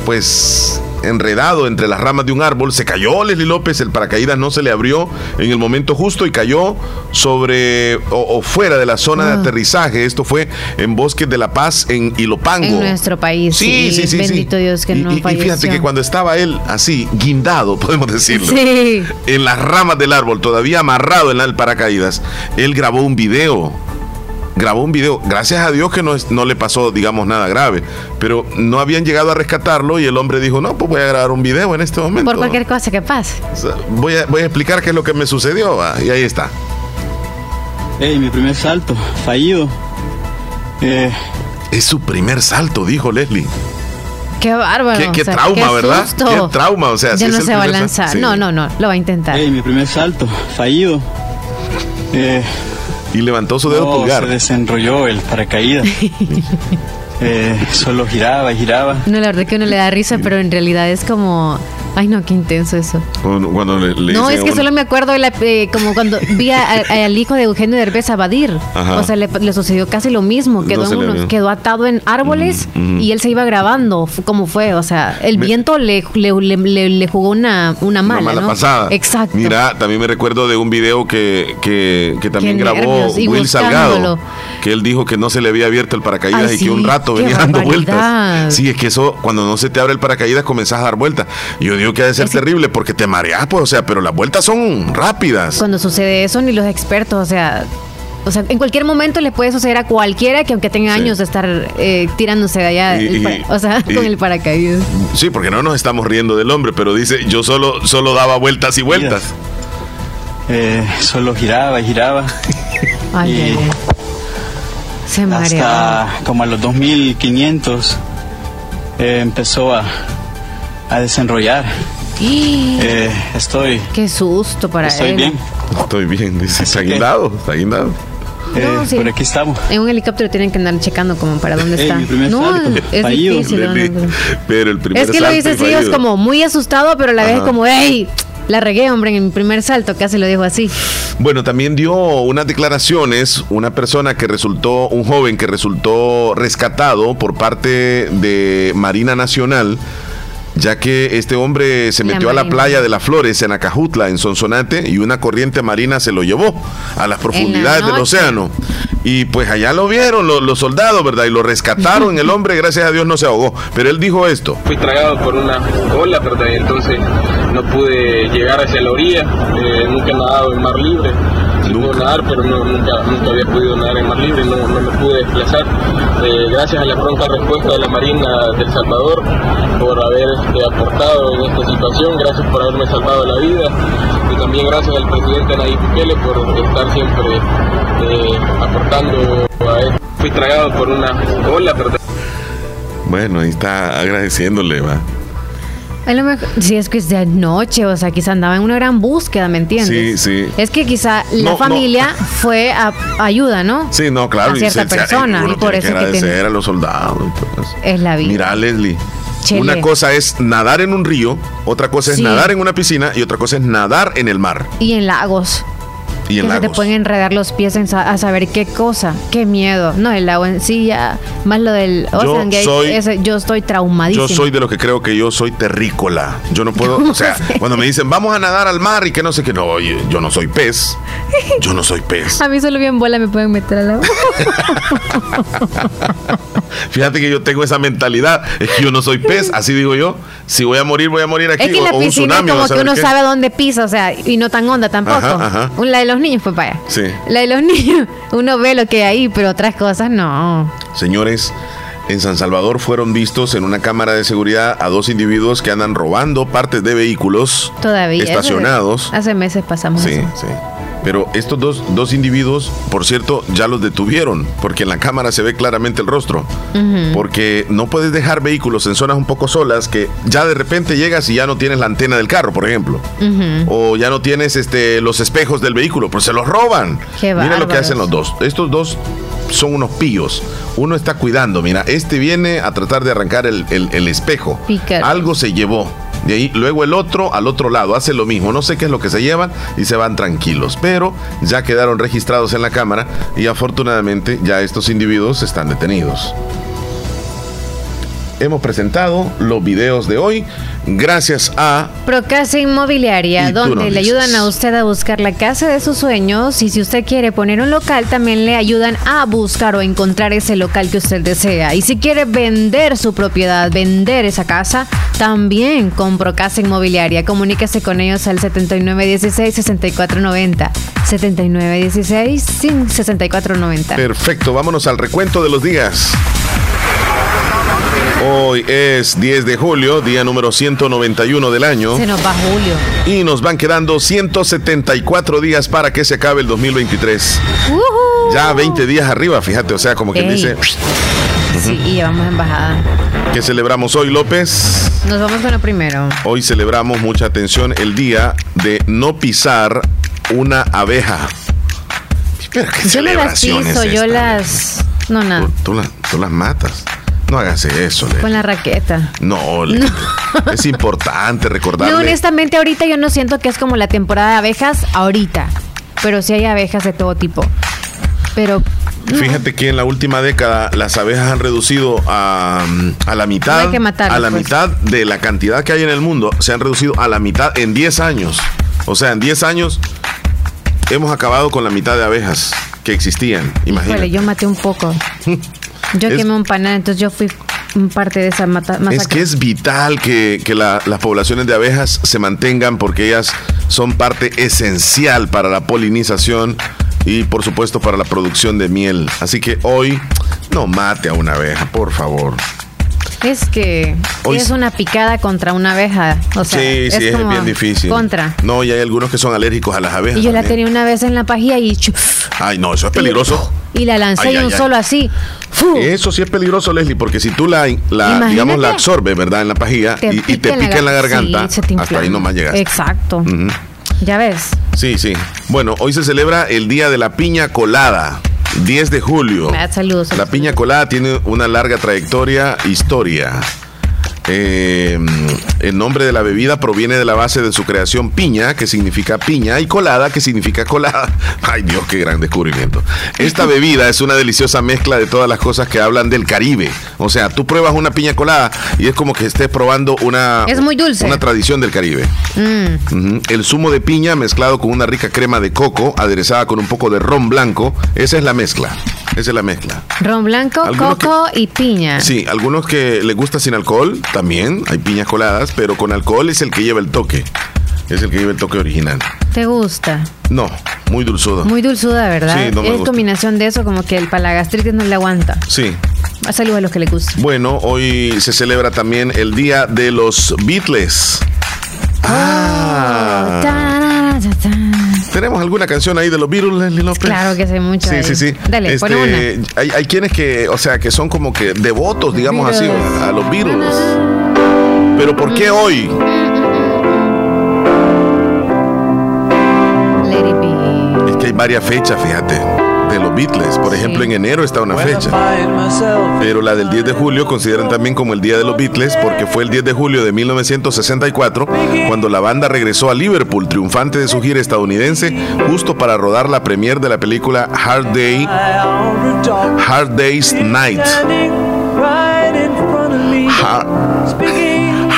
pues enredado entre las ramas de un árbol, se cayó Leslie López, el paracaídas no se le abrió en el momento justo y cayó sobre o, fuera de la zona de ah. aterrizaje. Esto fue en Bosques de la Paz, en Ilopango. En nuestro país. Sí, sí, sí. Bendito Dios que no y, y, fíjate que cuando estaba él así, guindado, <laughs> podemos decirlo, en las ramas del árbol, todavía amarrado en el paracaídas, él grabó un video grabó un video. Gracias a Dios que no, no le pasó, digamos, nada grave. Pero no habían llegado a rescatarlo y el hombre dijo, no, pues voy a grabar un video en este momento. Por cualquier cosa que pase. voy, a, voy a explicar qué es lo que me sucedió. y ahí está. Hey, mi primer salto, fallido. Eh, es su primer salto, dijo Leslie. Qué bárbaro. Qué, trauma, ¿verdad? Qué trauma. O sea, ya no se va a lanzar. No, no, no. Lo va a intentar. Hey, mi primer salto, fallido. Eh, y levantó su dedo no, pulgar. Se desenrolló el paracaídas. <laughs> eh, solo giraba y giraba. No, la verdad que uno le da risa, pero en realidad es como Ay, no, qué intenso eso. Cuando, le, no, es que solo me acuerdo de la, eh, como cuando vi <laughs> al hijo de Eugenio Derbez Abadir. O sea, le, sucedió casi lo mismo. Quedó, quedó atado en árboles y él se iba grabando como fue. O sea, el viento le, le, jugó una, una mala, una mala pasada. Exacto. Mira, también me recuerdo de un video que, que, también grabó Will Salgado. Que él dijo que no se le había abierto el paracaídas y que un rato venía dando vueltas. Sí, es que eso, cuando no se te abre el paracaídas, comenzás a dar vueltas. Yo digo que ha de ser terrible porque te mareas, pues, o sea, pero las vueltas son rápidas. Cuando sucede eso, ni los expertos, o sea, o sea, en cualquier momento le puede suceder a cualquiera que aunque tenga años de estar eh, tirándose de allá, o sea, con el paracaídas. Sí, porque no nos estamos riendo del hombre, pero dice, yo solo, solo daba vueltas y vueltas. Eh, solo giraba y giraba. Ay, Se mareaba. Hasta como a los 2500 eh, empezó a a desenrollar. Eh, estoy. Qué susto para estoy bien. Estoy bien, dice. Está guindado, está guindado. Eh, Por aquí estamos. En un helicóptero tienen que andar checando como para dónde está. no, es difícil. pero el primer Es que lo dice así, es como muy asustado, pero a la vez como, ¡ey! La regué, hombre, en mi primer salto, casi lo dijo así. Bueno, también dio unas declaraciones una persona que resultó, un joven que resultó rescatado por parte de Marina Nacional ya que este hombre se metió a la playa de las Flores en Acajutla, en Sonsonate, y una corriente marina se lo llevó a las profundidades del océano. Y pues allá lo vieron los, soldados, ¿verdad? Y lo rescataron. El hombre, gracias a Dios, no se ahogó. Pero él dijo esto. Fui tragado por una ola, ¿verdad? Y entonces no pude llegar hacia la orilla. Eh, nunca he nadado en mar libre nunca. nadar, pero nunca, nunca había podido nadar en mar libre, no, no me pude desplazar. Eh, gracias a la pronta respuesta de la Marina de El Salvador por haber este, aportado en esta situación, gracias por haberme salvado la vida y también gracias al presidente Nayib Bukele por estar siempre eh, aportando a esto. Fui tragado por una ola, pero... Bueno, ahí está agradeciéndole, va. Si es que es de noche, o sea, quizá andaba en una gran búsqueda, ¿me entiendes? Sí, sí. Es que quizá la familia fue a ayuda, ¿no? Sí, no, claro. A cierta persona. y por eso que, que a los soldados. Es la vida. Mira, Leslie. Una cosa es nadar en un río, otra cosa es nadar en una piscina y otra cosa es nadar en el mar. Y en lagos que se te pueden enredar los pies a saber qué cosa, qué miedo. No, el agua en sí ya, más lo del Ocean yo Gate, yo estoy traumadísimo. Yo soy de los que creo que yo soy terrícola. Yo no puedo, <laughs> o sea, cuando me dicen vamos a nadar al mar y que no sé qué, no, oye, yo no soy pez. Yo no soy pez. <laughs> A mí solo bien bola me pueden meter al agua. <laughs> Fíjate que yo tengo esa mentalidad, es que yo no soy pez, así digo yo. Si voy a morir, voy a morir aquí. Es que la piscina como que uno sabe dónde pisa, o sea, y no tan honda tampoco. Ajá, ajá. La de los los niños, vaya. Sí. La de los <laughs> niños, uno ve lo que hay ahí, pero otras cosas no. Señores, en San Salvador fueron vistos en una cámara de seguridad a dos individuos que andan robando partes de vehículos Todavía. estacionados. Hace meses pasamos. Sí, sí. Pero estos dos, dos, individuos, por cierto, ya los detuvieron, porque en la cámara se ve claramente el rostro. Porque no puedes dejar vehículos en zonas un poco solas que ya de repente llegas y ya no tienes la antena del carro, por ejemplo. O ya no tienes este, los espejos del vehículo, pues se los roban. Mira lo que hacen los dos. Estos dos son unos pillos. Uno está cuidando, mira, este viene a tratar de arrancar el, espejo. Algo se llevó. De ahí, luego el otro al otro lado hace lo mismo. No sé qué es lo que se llevan y se van tranquilos. Pero ya quedaron registrados en la cámara y afortunadamente ya estos individuos están detenidos hemos presentado los videos de hoy gracias a Procasa Inmobiliaria, donde le ayudan a usted a buscar la casa de sus sueños y si usted quiere poner un local, también le ayudan a buscar o encontrar ese local que usted desea. Y si quiere vender su propiedad, vender esa casa, también con Procasa Inmobiliaria. Comuníquese con ellos al 7916-6490. 7916-6490. Perfecto, vámonos al recuento de los días. Hoy es 10 de julio, día número 191 del año. Se nos va julio. Y nos van quedando 174 días para que se acabe el 2023. Ya 20 días arriba, fíjate, o sea, como quien dice. Sí, y llevamos embajada. ¿Qué celebramos hoy, López? Nos vamos con lo primero. Hoy celebramos, mucha atención, el día de no pisar una abeja. Pero qué yo no las piso, yo las... No, nada. tú las matas. No hagas eso, Con la raqueta. No, <laughs> es importante recordar. No, honestamente, ahorita yo no siento que es como la temporada de abejas ahorita. Pero sí hay abejas de todo tipo. Pero. Fíjate que en la última década las abejas han reducido a, la mitad. hay que a la pues. mitad de la cantidad que hay en el mundo. Se han reducido a la mitad en 10 años. O sea, en 10 años hemos acabado con la mitad de abejas que existían. Imagínate. yo maté un poco. <laughs> Yo quemé un panal, entonces yo fui parte de esa mata Es que es vital que, las poblaciones de abejas se mantengan porque ellas son parte esencial para la polinización y por supuesto para la producción de miel. Así que hoy no mate a una abeja, por favor. Es que es una picada contra una abeja. O sea, sí, sí, es, bien difícil. Contra. No, y hay algunos que son alérgicos a las abejas. Y yo la tenía una vez en la pajilla y. Ay, no, eso es peligroso. Y la lancé y un solo así. Eso sí es peligroso, Leslie, porque si tú la, digamos, la absorbes, ¿verdad? En la pajilla y, te pica en la, garganta, hasta ahí nomás llegas. Exacto. Ya ves. Sí, sí. Bueno, hoy se celebra el Día de la Piña Colada. 10 de julio. Saludos. La piña colada tiene una larga trayectoria, historia. Eh, el nombre de la bebida proviene de la base de su creación piña, que significa piña, y colada, que significa colada. <laughs> Ay Dios, qué gran descubrimiento. Esta <laughs> bebida es una deliciosa mezcla de todas las cosas que hablan del Caribe. O sea, tú pruebas una piña colada y es como que estés probando una, es muy dulce. una tradición del Caribe. Mm. El zumo de piña mezclado con una rica crema de coco, aderezada con un poco de ron blanco, esa es la mezcla. Esa es la mezcla. Ron blanco, coco y piña. Sí, algunos que les gusta sin alcohol, también hay piñas coladas, pero con alcohol es el que lleva el toque. Es el que lleva el toque original. ¿Te gusta? No, muy dulzuda. Muy dulzuda, ¿verdad? Sí, no me es combinación de eso, como que el palagastritis no le aguanta. Sí. A salud a los que le gusta. Bueno, hoy se celebra también el Día de los Beatles. Ah. ¿Tenemos alguna canción ahí de los Beatles, Leslie López? Claro que sé mucho. Sí, sí, sí. Dale, este, una. Hay, hay, quienes que, o sea, que son como que devotos, digamos así, a los Beatles. Pero ¿por qué hoy? Es que hay varias fechas, fíjate de los Beatles. Por ejemplo, en enero está una fecha. Pero la del 10 de julio consideran también como el Día de los Beatles porque fue el 10 de julio de 1964 cuando la banda regresó a Liverpool, triunfante de su gira estadounidense, justo para rodar la premier de la película Hard Day, Hard Day's Night.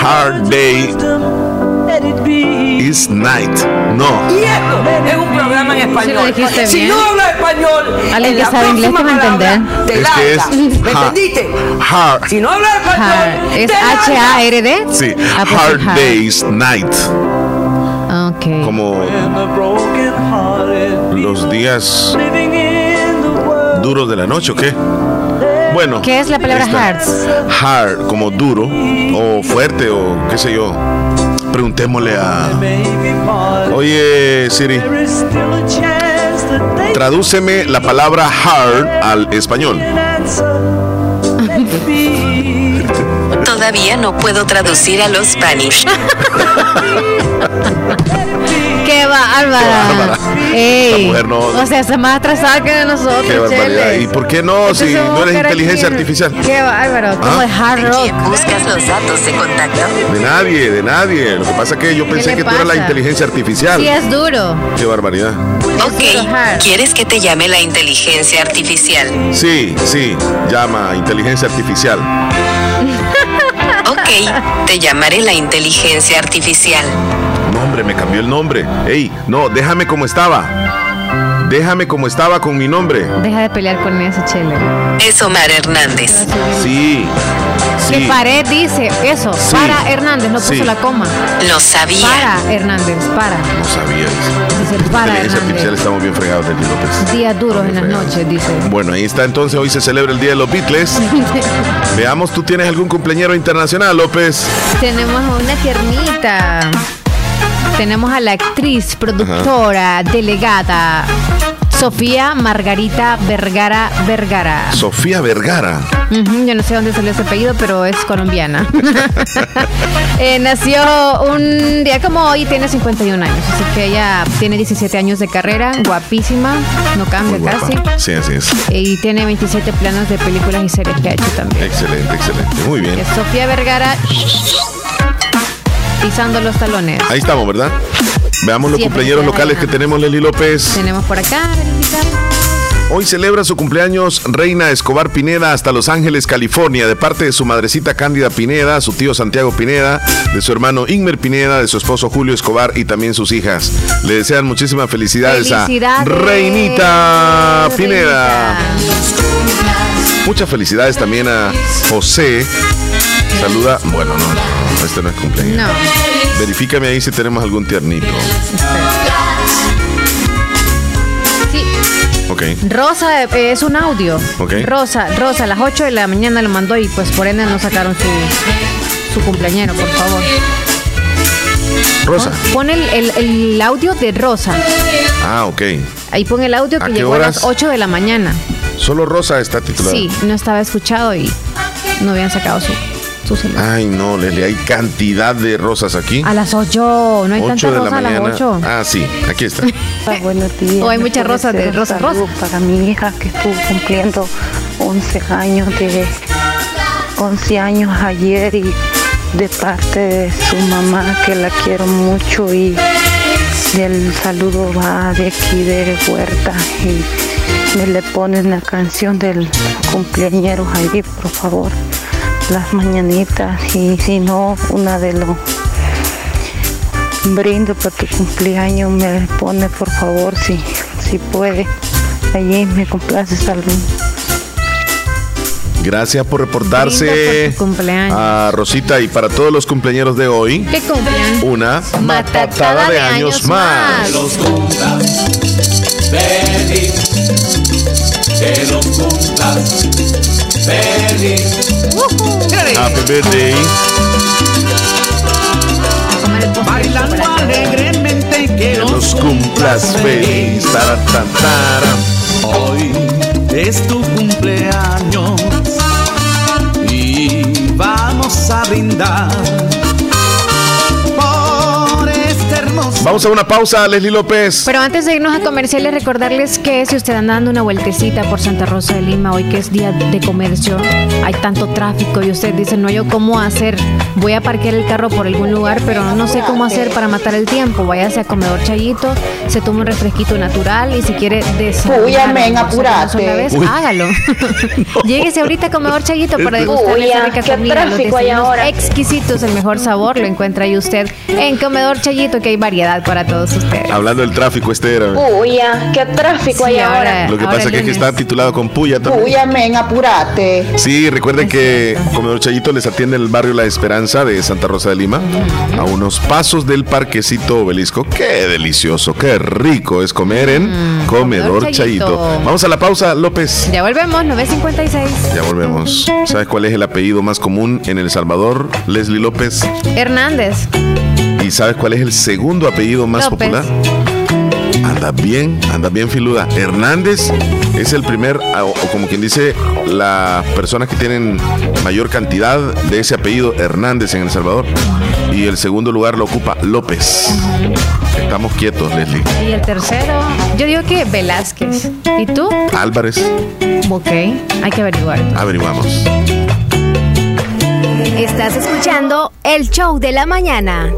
Hard Day is Night. No. Y esto es un programa en español. si no habla español, alguien que sabe inglés te va a entender. es que es ¿Me entendiste? Hard. Si no habla español, es H A R D. Sí. Ah, pues Hard Days Night. Ok. Como los días duros de la noche, ¿o qué? Bueno. ¿Qué es la palabra hearts? Hard, como duro, o fuerte, o qué sé yo. Preguntémosle a. Oye, Siri. Tradúceme la palabra hard al español. <laughs> Todavía no puedo traducir a los Spanish. <laughs> ¡Qué bárbara! Ey, O sea, está más atrasada que nosotros. ¡Qué barbaridad! ¿Y por qué no? si no eres inteligencia artificial. ¡Qué bárbaro! Como es hard rock. ¿Buscas los datos de contacto? De nadie, de nadie. Lo que pasa es que yo pensé que tú eras la inteligencia artificial. Sí, es duro. ¡Qué barbaridad! Ok, ¿quieres que te llame la inteligencia artificial? Sí, sí, llama inteligencia artificial. <laughs> ok, te llamaré la inteligencia artificial. No, hombre, me cambió el nombre. Ey, no, déjame como estaba. Déjame como estaba con mi nombre. Deja de pelear con ese chele. Es Omar Hernández. Sí. sí. Que Pared dice eso. Para Hernández, no puso la coma. Lo sabía. Para Hernández, para. No sabía. Dice para Hernández. estamos bien fregados de López. Días duros en las noches, dice. Bueno, ahí está entonces. Hoy se celebra el Día de los Beatles. <laughs> Veamos, ¿tú tienes algún cumpleañero internacional, López? Tenemos una tiernita. Tenemos a la actriz, productora, delegada, Sofía Margarita Vergara Vergara. Sofía Vergara. yo no sé dónde salió ese apellido, pero es colombiana. <laughs> Eh, nació un día como hoy, tiene 51 años, así que ella tiene 17 años de carrera, guapísima, no cambia casi. Sí, así es. Y tiene 27 planos de películas y series que ha hecho también. Excelente, excelente. Muy bien. Sofía Vergara pisando los talones. Ahí estamos, ¿verdad? Veamos los cumpleaños locales que tenemos, Leslie López. Tenemos por acá, Hoy celebra su cumpleaños Reina Escobar Pineda hasta Los Ángeles, California, de parte de su madrecita Cándida Pineda, su tío Santiago Pineda, de su hermano Ingmer Pineda, de su esposo Julio Escobar y también sus hijas. Le desean muchísimas felicidades, a Reinita Pineda. Muchas felicidades también a José. Saluda, bueno, no, no, este no es cumpleaños. No. Verifícame ahí si tenemos algún tiernito. Rosa eh, es un audio. Rosa, Rosa, a las 8 de la mañana lo mandó y pues por ende no sacaron su, su cumpleañero, por favor. Rosa. Pon el, audio de Rosa. Ah, ok. Ahí pon el audio que llegó a las 8 de la mañana. Solo Rosa está titulada. Sí, no estaba escuchado y no habían sacado su. Ay, no, Leslie, hay cantidad de rosas aquí. A las 8, no hay tantas rosas a las 8. Ah, sí, aquí está. <laughs> Buenos días. O hay muchas rosas de rosa rosa. Para mi hija que estuvo cumpliendo 11 años de 11 años ayer y de parte de su mamá que la quiero mucho y el saludo va de aquí de Huerta y me le ponen la canción del cumpleañero ahí, por favor las mañanitas y si no, una de los brindo para tu cumpleaños me pone por favor si, si puede. Allí me complace salud. Gracias por reportarse a Rosita y para todos los cumpleaños de hoy. ¿Qué cumpleaños? Una matatada, de, años, más. Los que los cumplas feliz. Happy birthday. Bailando alegremente que los cumplas feliz. Hoy es tu cumpleaños y vamos a brindar Vamos a una pausa, Leslie López. Pero antes de irnos a comerciales, recordarles que si usted anda dando una vueltecita por Santa Rosa de Lima, hoy que es día de comercio, hay tanto tráfico y usted dice, no, yo cómo hacer, voy a parquear el carro por algún lugar, pero no sé cómo hacer para matar el tiempo. Váyase a Comedor Chayito, se toma un refresquito natural y si quiere desayunar una vez, hágalo. <laughs> Lléguese ahorita a Comedor Chayito para degustar esa rica comida. Los exquisitos, el mejor sabor lo encuentra ahí usted en Comedor Chayito, que hay variedad novedad para todos ustedes. Hablando del tráfico, este era. Puya, qué tráfico hay ahora. Lo que pasa es que está titulado con Puya también. Puya, men, apurate. Sí, recuerden que Comedor Chayito les atiende el barrio La Esperanza de Santa Rosa de Lima, a unos pasos del parquecito obelisco. Qué delicioso, qué rico es comer en mm, Comedor, Chayito. Vamos a la pausa, López. Ya volvemos, 9.56. Ya volvemos. ¿Sabes cuál es el apellido más común en El Salvador, Leslie López? Hernández. ¿Y sabes cuál es el segundo apellido más popular? Anda bien, anda bien filuda. Hernández es el primer, o, como quien dice, las personas que tienen mayor cantidad de ese apellido Hernández en El Salvador. Y el segundo lugar lo ocupa López. Estamos quietos, Leslie. Y el tercero, yo digo que Velázquez. ¿Y tú? Álvarez. Ok, hay que averiguar. Averiguamos. Estás escuchando el show de la mañana.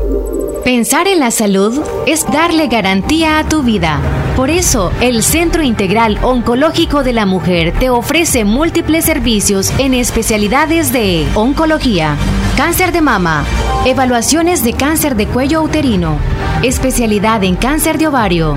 Pensar en la salud es darle garantía a tu vida. Por eso, el Centro Integral Oncológico de la Mujer te ofrece múltiples servicios en especialidades de oncología, cáncer de mama, evaluaciones de cáncer de cuello uterino, especialidad en cáncer de ovario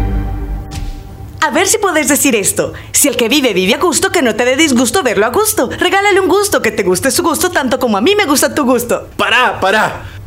A ver si puedes decir esto. Si el que vive vive a gusto, que no te dé disgusto verlo a gusto. Regálale un gusto, que te guste su gusto tanto como a mí me gusta tu gusto. ¡Para, para!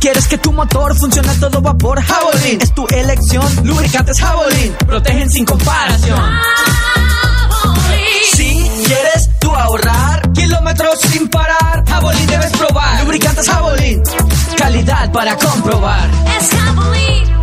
Quieres que tu motor funcione a todo vapor, Javelin es tu elección. Lubricantes Javelin protegen sin comparación. Si quieres tú ahorrar kilómetros sin parar, Javelin debes probar. Lubricantes Javelin, calidad para comprobar. Es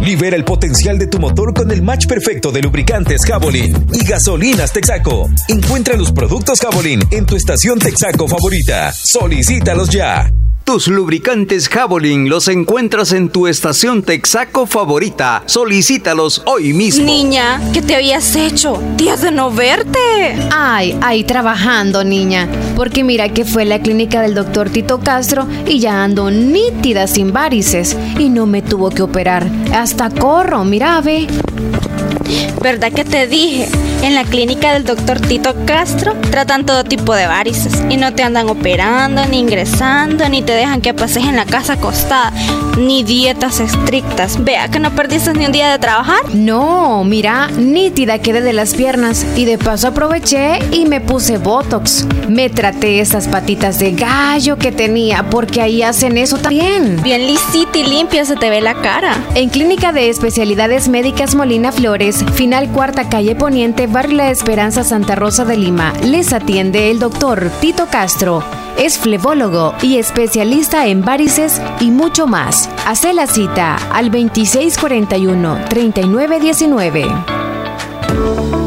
Libera el potencial de tu motor con el match perfecto de lubricantes Javelin y gasolinas Texaco. Encuentra los productos Javelin en tu estación Texaco favorita. Solicítalos ya. Tus lubricantes Javelin los encuentras en tu estación Texaco favorita. Solicítalos hoy mismo. Niña, ¿qué te habías hecho? Días de no verte. Ay, ay, trabajando, niña. Porque mira que fue la clínica del doctor Tito Castro y ya ando nítida sin varices. Y no me tuvo que operar. Hasta corro, mira, ve. ¿Verdad que te dije? En la clínica del doctor Tito Castro tratan todo tipo de varices y no te andan operando, ni ingresando, ni te dejan que pases en la casa acostada, ni dietas estrictas. Vea que no perdiste ni un día de trabajar. No, mira, nítida quedé de las piernas y de paso aproveché y me puse Botox. Me traté esas patitas de gallo que tenía porque ahí hacen eso también. Bien lisita y limpia se te ve la cara. En Clínica de Especialidades Médicas Molina Flores, final cuarta calle Poniente, Barrio La Esperanza Santa Rosa de Lima, les atiende el doctor Tito Castro. Es flebólogo y especialista en varices y mucho más. Hace la cita al 2641-3919.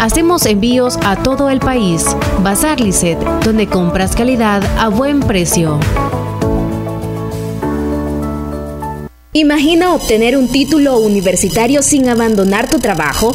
Hacemos envíos a todo el país. Bazar Lisset, donde compras calidad a buen precio. Imagina obtener un título universitario sin abandonar tu trabajo.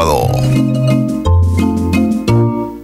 sábado.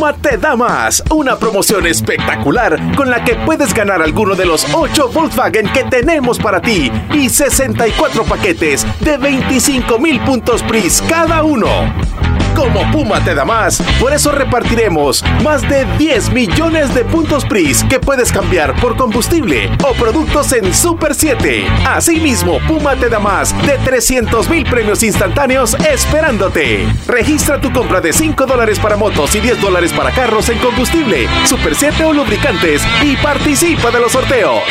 Te da más, una promoción espectacular con la que puedes ganar alguno de los 8 Volkswagen que tenemos para ti y 64 paquetes de 25 mil puntos PRIS cada uno. Como Puma te da más, por eso repartiremos más de 10 millones de puntos PRIS que puedes cambiar por combustible o productos en Super 7. Asimismo, Puma te da más de 300 mil premios instantáneos esperándote. Registra tu compra de 5 dólares para motos y 10 dólares para carros en combustible, Super 7 o lubricantes y participa de los sorteos.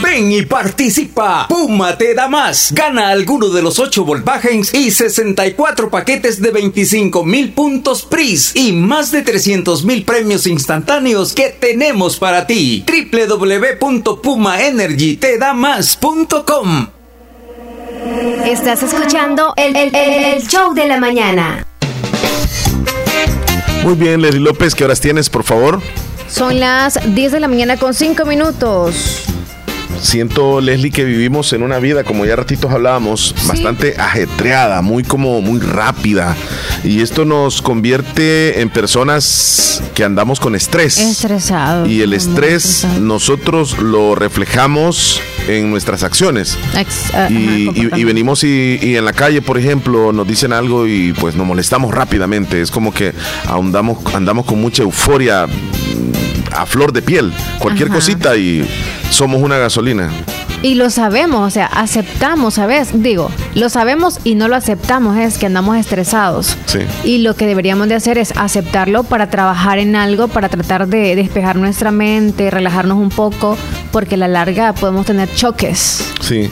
Ven y participa. Puma te da más. Gana alguno de los 8 Volkswagen y 64 paquetes de 25 mil puntos PRIS y más de 300 mil premios instantáneos que tenemos para ti. www.pumaenergytedamás.com Estás escuchando el, el- el- el show de la mañana. Muy bien, Leslie López, ¿qué horas tienes, por favor? Son las 10 de la mañana con 5 minutos. Siento, Leslie, que vivimos en una vida, como ya ratitos hablábamos, bastante ajetreada, muy como muy rápida. Y esto nos convierte en personas que andamos con estrés. Estresado. Y el estrés nosotros lo reflejamos en nuestras acciones. Ex- ajá, Y, venimos y, y en la calle, por ejemplo, nos dicen algo y pues nos molestamos rápidamente. Es como que andamos, andamos con mucha euforia mm, a flor de piel. Cualquier Ajá. cosita y somos una gasolina. Y lo sabemos, o sea, aceptamos, ¿sabes? Digo, lo sabemos y no lo aceptamos, es que andamos estresados. Sí. Y lo que deberíamos de hacer es aceptarlo para trabajar en algo, para tratar de despejar nuestra mente, relajarnos un poco, porque a la larga podemos tener choques. Sí,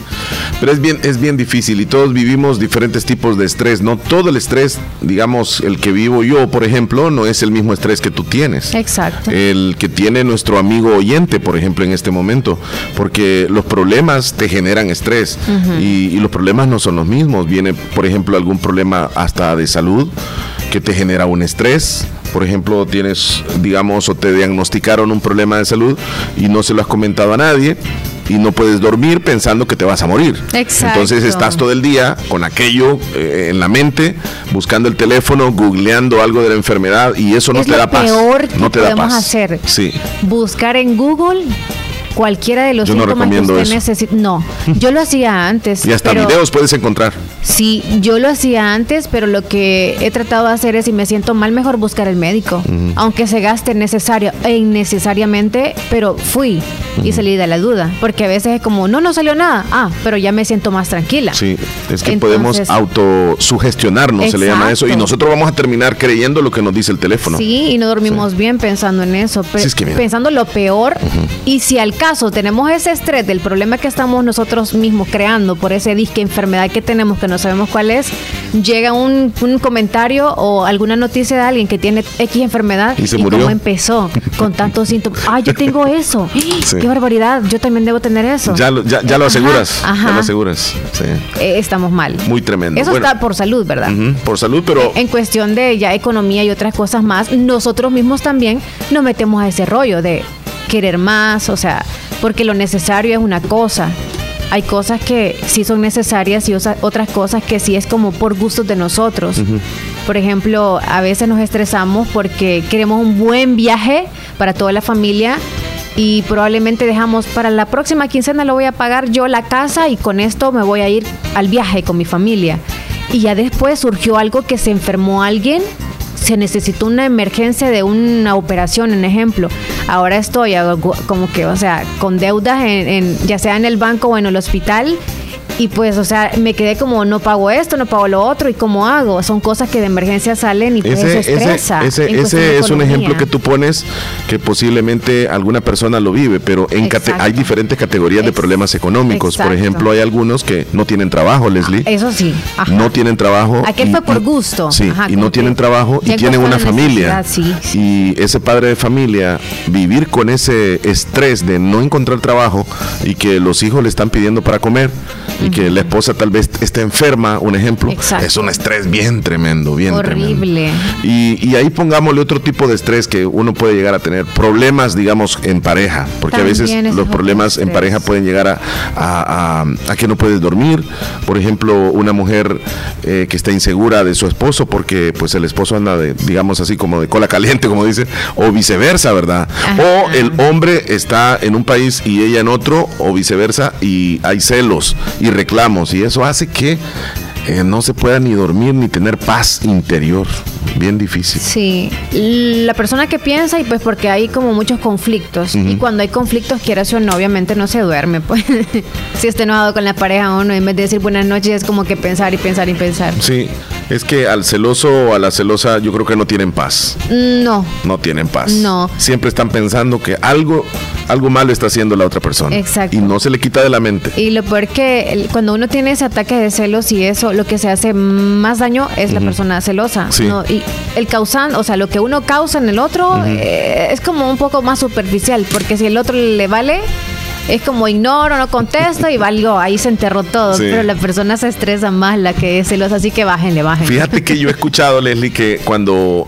pero es bien, es bien difícil y todos vivimos diferentes tipos de estrés. No todo el estrés, digamos, el que vivo yo, por ejemplo, no es el mismo estrés que tú tienes. Exacto. El que tiene nuestro amigo oyente, por ejemplo, en este momento, porque los problemas te generan estrés y, y los problemas no son los mismos. Viene, por ejemplo, algún problema hasta de salud que te genera un estrés. Por ejemplo, tienes, digamos, o te diagnosticaron un problema de salud y no se lo has comentado a nadie y no puedes dormir pensando que te vas a morir. Exacto. Entonces estás todo el día con aquello eh, en la mente, buscando el teléfono, googleando algo de la enfermedad y eso no es te lo da paz. peor que no te da podemos paz. hacer. Sí. Buscar en Google cualquiera de los Yo no síntomas que recomiendo usted eso. necesita. No, yo lo hacía <laughs> antes. Y hasta pero- videos puedes encontrar. Sí, yo lo hacía antes, pero lo que he tratado de hacer es si me siento mal, mejor buscar el médico. Aunque se gaste necesario e innecesariamente, pero fui y salí de la duda. Porque a veces es como, no, no salió nada. Ah, pero ya me siento más tranquila. Sí, es que Entonces- podemos autosugestionarnos, se le llama eso, y Exacto. nosotros vamos a terminar creyendo lo que nos dice el teléfono. Sí, y no dormimos bien pensando en eso, pe- Sí, es que mira. pensando lo peor. Y si al caso tenemos ese estrés del problema que estamos nosotros mismos creando por ese disque enfermedad que tenemos que no sabemos cuál es, llega un, un comentario o alguna noticia de alguien que tiene X enfermedad Y se murió. cómo empezó con tantos síntomas. Ah, yo tengo eso. <laughs> Sí. Qué barbaridad, yo también debo tener eso. Ya, lo- ya, ya lo Ajá, aseguras, ya ajá. lo aseguras. Sí. Eh, estamos mal. Muy tremendo. Eso Bueno, está por salud, ¿verdad? por salud, pero En cuestión de ya economía y otras cosas más, nosotros mismos también nos metemos a ese rollo de querer más, o sea, porque lo necesario es una cosa. Hay cosas que sí son necesarias y otras cosas que sí es como por gustos de nosotros. Por ejemplo, a veces nos estresamos porque queremos un buen viaje para toda la familia y probablemente dejamos para la próxima quincena lo voy a pagar yo la casa y con esto me voy a ir al viaje con mi familia. Y ya después surgió algo que se enfermó alguien, se necesitó una emergencia de una operación, en ejemplo. Ahora estoy como que, o sea, con deudas en, en- ya sea en el banco o en el hospital. Y pues, o sea, me quedé como, no pago esto, no pago lo otro, ¿y cómo hago? Son cosas que de emergencia salen y pues ese, eso estresa. ese, ese, es un ejemplo que tú pones que posiblemente alguna persona lo vive, pero en hay diferentes categorías de problemas económicos. Por ejemplo, hay algunos que no tienen trabajo, Leslie. Eso sí. Ajá. No tienen trabajo. Aquel fue por gusto. Sí, Ajá, y no tienen trabajo y tienen una familia. sí, Y ese padre de familia, vivir con ese estrés de no encontrar trabajo y que los hijos le están pidiendo para comer y que la esposa tal vez esté enferma, un ejemplo, Exacto. es un estrés bien tremendo, bien tremendo. Horrible. Y, y ahí pongámosle otro tipo de estrés que uno puede llegar a tener. Problemas, digamos, en pareja. Porque a veces los problemas en pareja pueden llegar a, a- a- a que no puedes dormir. Por ejemplo, una mujer eh, que está insegura de su esposo porque pues el esposo anda de, digamos así, como de cola caliente, como dicen, o viceversa, ¿verdad? O el hombre está en un país y ella en otro, o viceversa, y hay celos y reclamos. Y eso hace que eh, no se pueda ni dormir ni tener paz interior. Bien difícil. Sí, la persona que piensa y pues porque hay como muchos conflictos y cuando hay conflictos, quieras o no, obviamente no se duerme, pues <laughs> si está enojado con la pareja uno en vez de decir buenas noches es como que pensar y pensar y pensar. Sí, es que al celoso o a la celosa yo creo que no tienen paz. No, No tienen paz. No. Siempre están pensando que algo, algo malo está haciendo la otra persona. Exacto. Y no se le quita de la mente. y lo peor que cuando uno tiene ese ataque de celos y eso, lo que se hace más daño es la persona celosa. Sí. ¿no? Y el causante, o sea, lo que uno causa en el otro eh, es como un poco más superficial, porque si el otro le vale, es como ignoro, no contesto y valió, ahí se enterró todo. Sí. Pero la persona se estresa más, la que es celosa, así que bájenle, bájenle. Fíjate que yo he <laughs> escuchado, Leslie, que cuando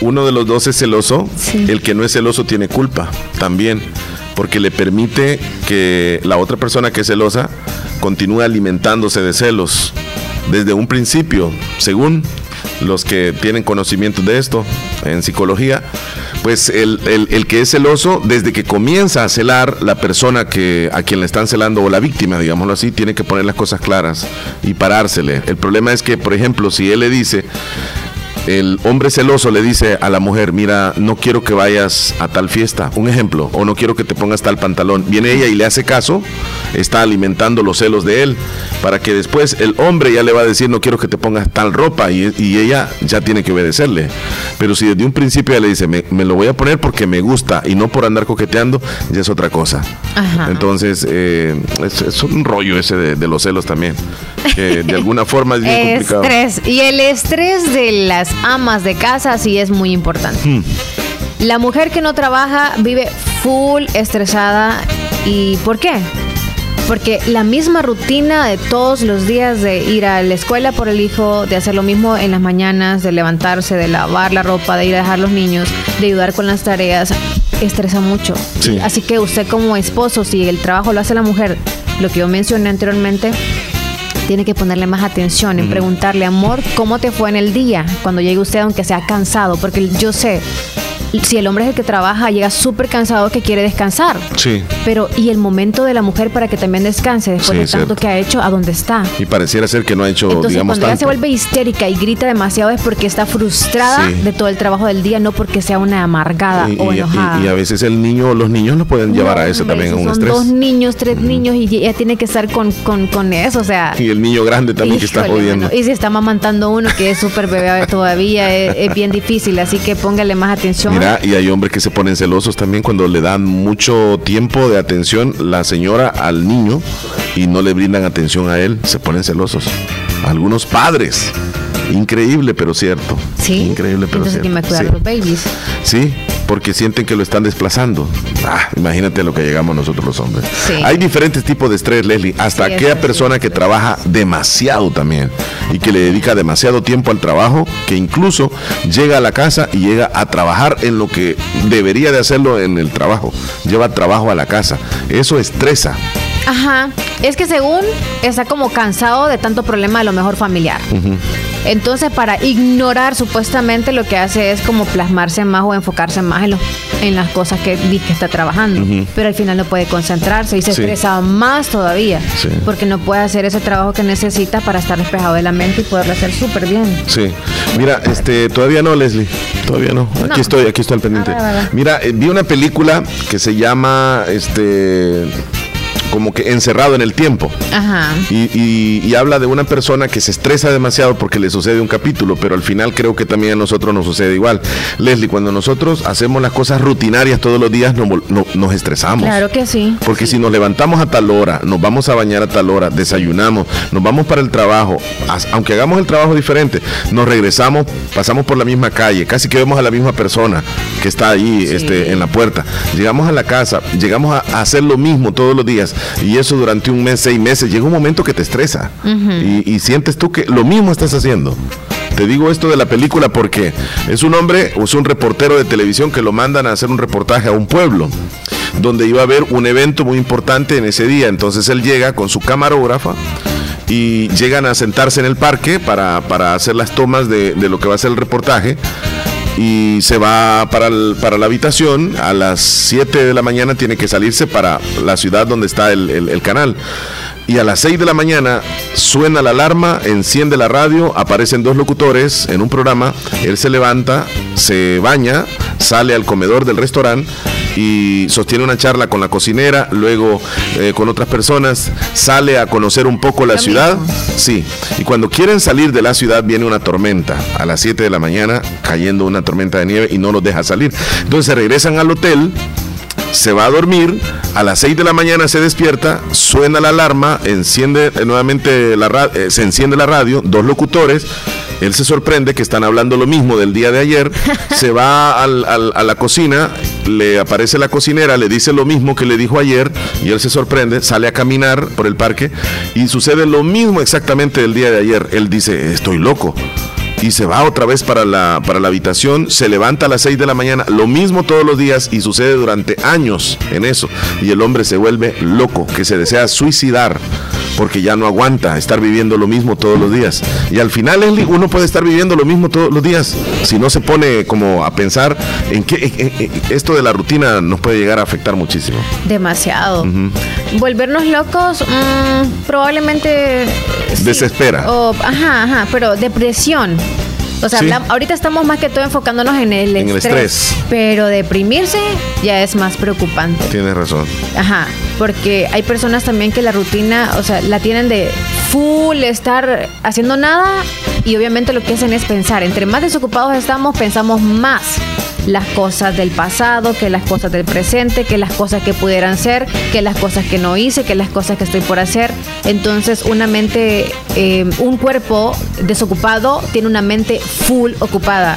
uno de los dos es celoso, el que no es celoso tiene culpa también, porque le permite que la otra persona que es celosa continúe alimentándose de celos desde un principio, según los que tienen conocimiento de esto en psicología, pues el, el- que es celoso, desde que comienza a celar la persona que, a quien le están celando o la víctima, digámoslo así, tiene que poner las cosas claras y parársele. El problema es que, por ejemplo, si él le dice, el hombre celoso le dice a la mujer, mira, no quiero que vayas a tal fiesta, un ejemplo, o no quiero que te pongas tal pantalón. Viene ella y le hace caso, está alimentando los celos de él, para que después el hombre ya le va a decir, no quiero que te pongas tal ropa, y, y ella ya tiene que obedecerle. Pero si desde un principio ella le dice, me, me lo voy a poner porque me gusta y no por andar coqueteando, ya es otra cosa. Ajá. Entonces, eh, es, es un rollo ese de, de los celos también, que de <laughs> alguna forma es bien complicado. Estrés. Y el estrés de las amas de casa sí es muy importante. Hmm. La mujer que no trabaja vive full estresada. ¿Y por qué? Porque la misma rutina de todos los días de ir a la escuela por el hijo, de hacer lo mismo en las mañanas, de levantarse, de lavar la ropa, de ir a dejar los niños, de ayudar con las tareas, estresa mucho. Sí. Así que usted como esposo, si el trabajo lo hace la mujer, lo que yo mencioné anteriormente, tiene que ponerle más atención en preguntarle, amor, ¿cómo te fue en el día? Cuando llegue usted, aunque sea cansado, porque yo sé, si el hombre es el que trabaja, llega súper cansado que quiere descansar. Sí. Pero, ¿y el momento de la mujer para que también descanse después Sí, de tanto cierto. que ha hecho? ¿A dónde está? Y pareciera ser que no ha hecho, Entonces, digamos, cuando ella se vuelve histérica y grita demasiado es porque está frustrada Sí. de todo el trabajo del día, no porque sea una amargada Y, o y- enojada. y- y a veces el niño o los niños lo pueden llevar a eso también, a un son estrés. dos niños, tres niños y ella tiene que estar con, con, con eso, o sea... Y el niño grande también que está jodiendo. Y si está mamantando uno que es súper bebé todavía, es, es bien difícil, así que póngale más atención. Mira, y hay hombres que se ponen celosos también cuando le dan mucho tiempo de atención la señora al niño y no le brindan atención a él, se ponen celosos. Algunos padres. Increíble, pero cierto. Sí. Increíble, pero Entonces, ¿quién cierto. me cuida Sí. los babies? Sí, porque sienten que lo están desplazando. Ah, imagínate a lo que llegamos nosotros los hombres. Sí. Hay diferentes tipos de estrés, Leslie. Hasta Sí, aquella persona que trabaja demasiado también y que le dedica demasiado tiempo al trabajo, que incluso llega a la casa y llega a trabajar en lo que debería de hacerlo en el trabajo. Lleva trabajo a la casa. Eso estresa. Ajá. Es que según está como cansado de tanto problema a lo mejor familiar. Entonces, para ignorar supuestamente lo que hace es como plasmarse más o enfocarse más en, lo- en las cosas que dice que está trabajando. Pero al final no puede concentrarse y se Sí. estresa más todavía. Sí. Porque no puede hacer ese trabajo que necesita para estar despejado de la mente y poderlo hacer súper bien. Sí. Mira, este, todavía no, Leslie. Todavía no. Aquí No. estoy, aquí estoy al pendiente. Mira, eh, vi una película que se llama, este, como que encerrado en el tiempo. Ajá. Y, y- y habla de una persona que se estresa demasiado porque le sucede un capítulo, pero al final creo que también a nosotros nos sucede igual. Leslie, cuando nosotros hacemos las cosas rutinarias todos los días, nos, vol- no- nos estresamos. Claro que sí. Porque si nos levantamos a tal hora, nos vamos a bañar a tal hora, desayunamos, nos vamos para el trabajo, aunque hagamos el trabajo diferente, nos regresamos, pasamos por la misma calle, casi que vemos a la misma persona que está ahí este, en la puerta. Llegamos a la casa, llegamos a hacer lo mismo todos los días y eso durante un mes, seis meses, llega un momento que te estresa y, y sientes tú que lo mismo estás haciendo. Te digo esto de la película porque es un hombre o es un reportero de televisión que lo mandan a hacer un reportaje a un pueblo donde iba a haber un evento muy importante en ese día. Entonces él llega con su camarógrafa y llegan a sentarse en el parque para, para hacer las tomas de, de lo que va a ser el reportaje. Y se va para, para la habitación. A las 7 de la mañana tiene que salirse para la ciudad donde está el canal. Y a las 6 de la mañana suena la alarma, enciende la radio, aparecen dos locutores en un programa, él se levanta, se baña, sale al comedor del restaurante y sostiene una charla con la cocinera, luego eh, con otras personas, sale a conocer un poco la ciudad. Sí, y cuando quieren salir de la ciudad viene una tormenta, a las 7 de la mañana cayendo una tormenta de nieve y no los deja salir. Entonces regresan al hotel, se va a dormir, a las 6 de la mañana se despierta, suena la alarma, enciende eh, nuevamente la eh, se enciende la radio, dos locutores, él se sorprende que están hablando lo mismo del día de ayer, <laughs> se va al- al- a la cocina, le aparece la cocinera, le dice lo mismo que le dijo ayer y él se sorprende, sale a caminar por el parque y sucede lo mismo exactamente del día de ayer. Él dice, estoy loco y se va otra vez para la, para la habitación, se levanta a las 6 de la mañana, lo mismo todos los días y sucede durante años en eso. Y el hombre se vuelve loco, que se desea suicidar porque ya no aguanta estar viviendo lo mismo todos los días. Y al final Leslie, uno puede estar viviendo lo mismo todos los días si no se pone como a pensar en que esto de la rutina nos puede llegar a afectar muchísimo. Demasiado. Volvernos locos, mm, probablemente. eh, sí. Desespera. O- ajá, ajá, pero depresión. O sea, Sí. ahorita estamos más que todo enfocándonos en el, En el estrés, estrés. Pero deprimirse ya es más preocupante. Tienes razón. Ajá, porque hay personas también que la rutina, o sea, la tienen de full estar haciendo nada y obviamente lo que hacen es pensar. Entre más desocupados estamos, pensamos más las cosas del pasado, que las cosas del presente, que las cosas que pudieran ser, que las cosas que no hice, que las cosas que estoy por hacer. Entonces, una mente, eh, un cuerpo desocupado tiene una mente full ocupada.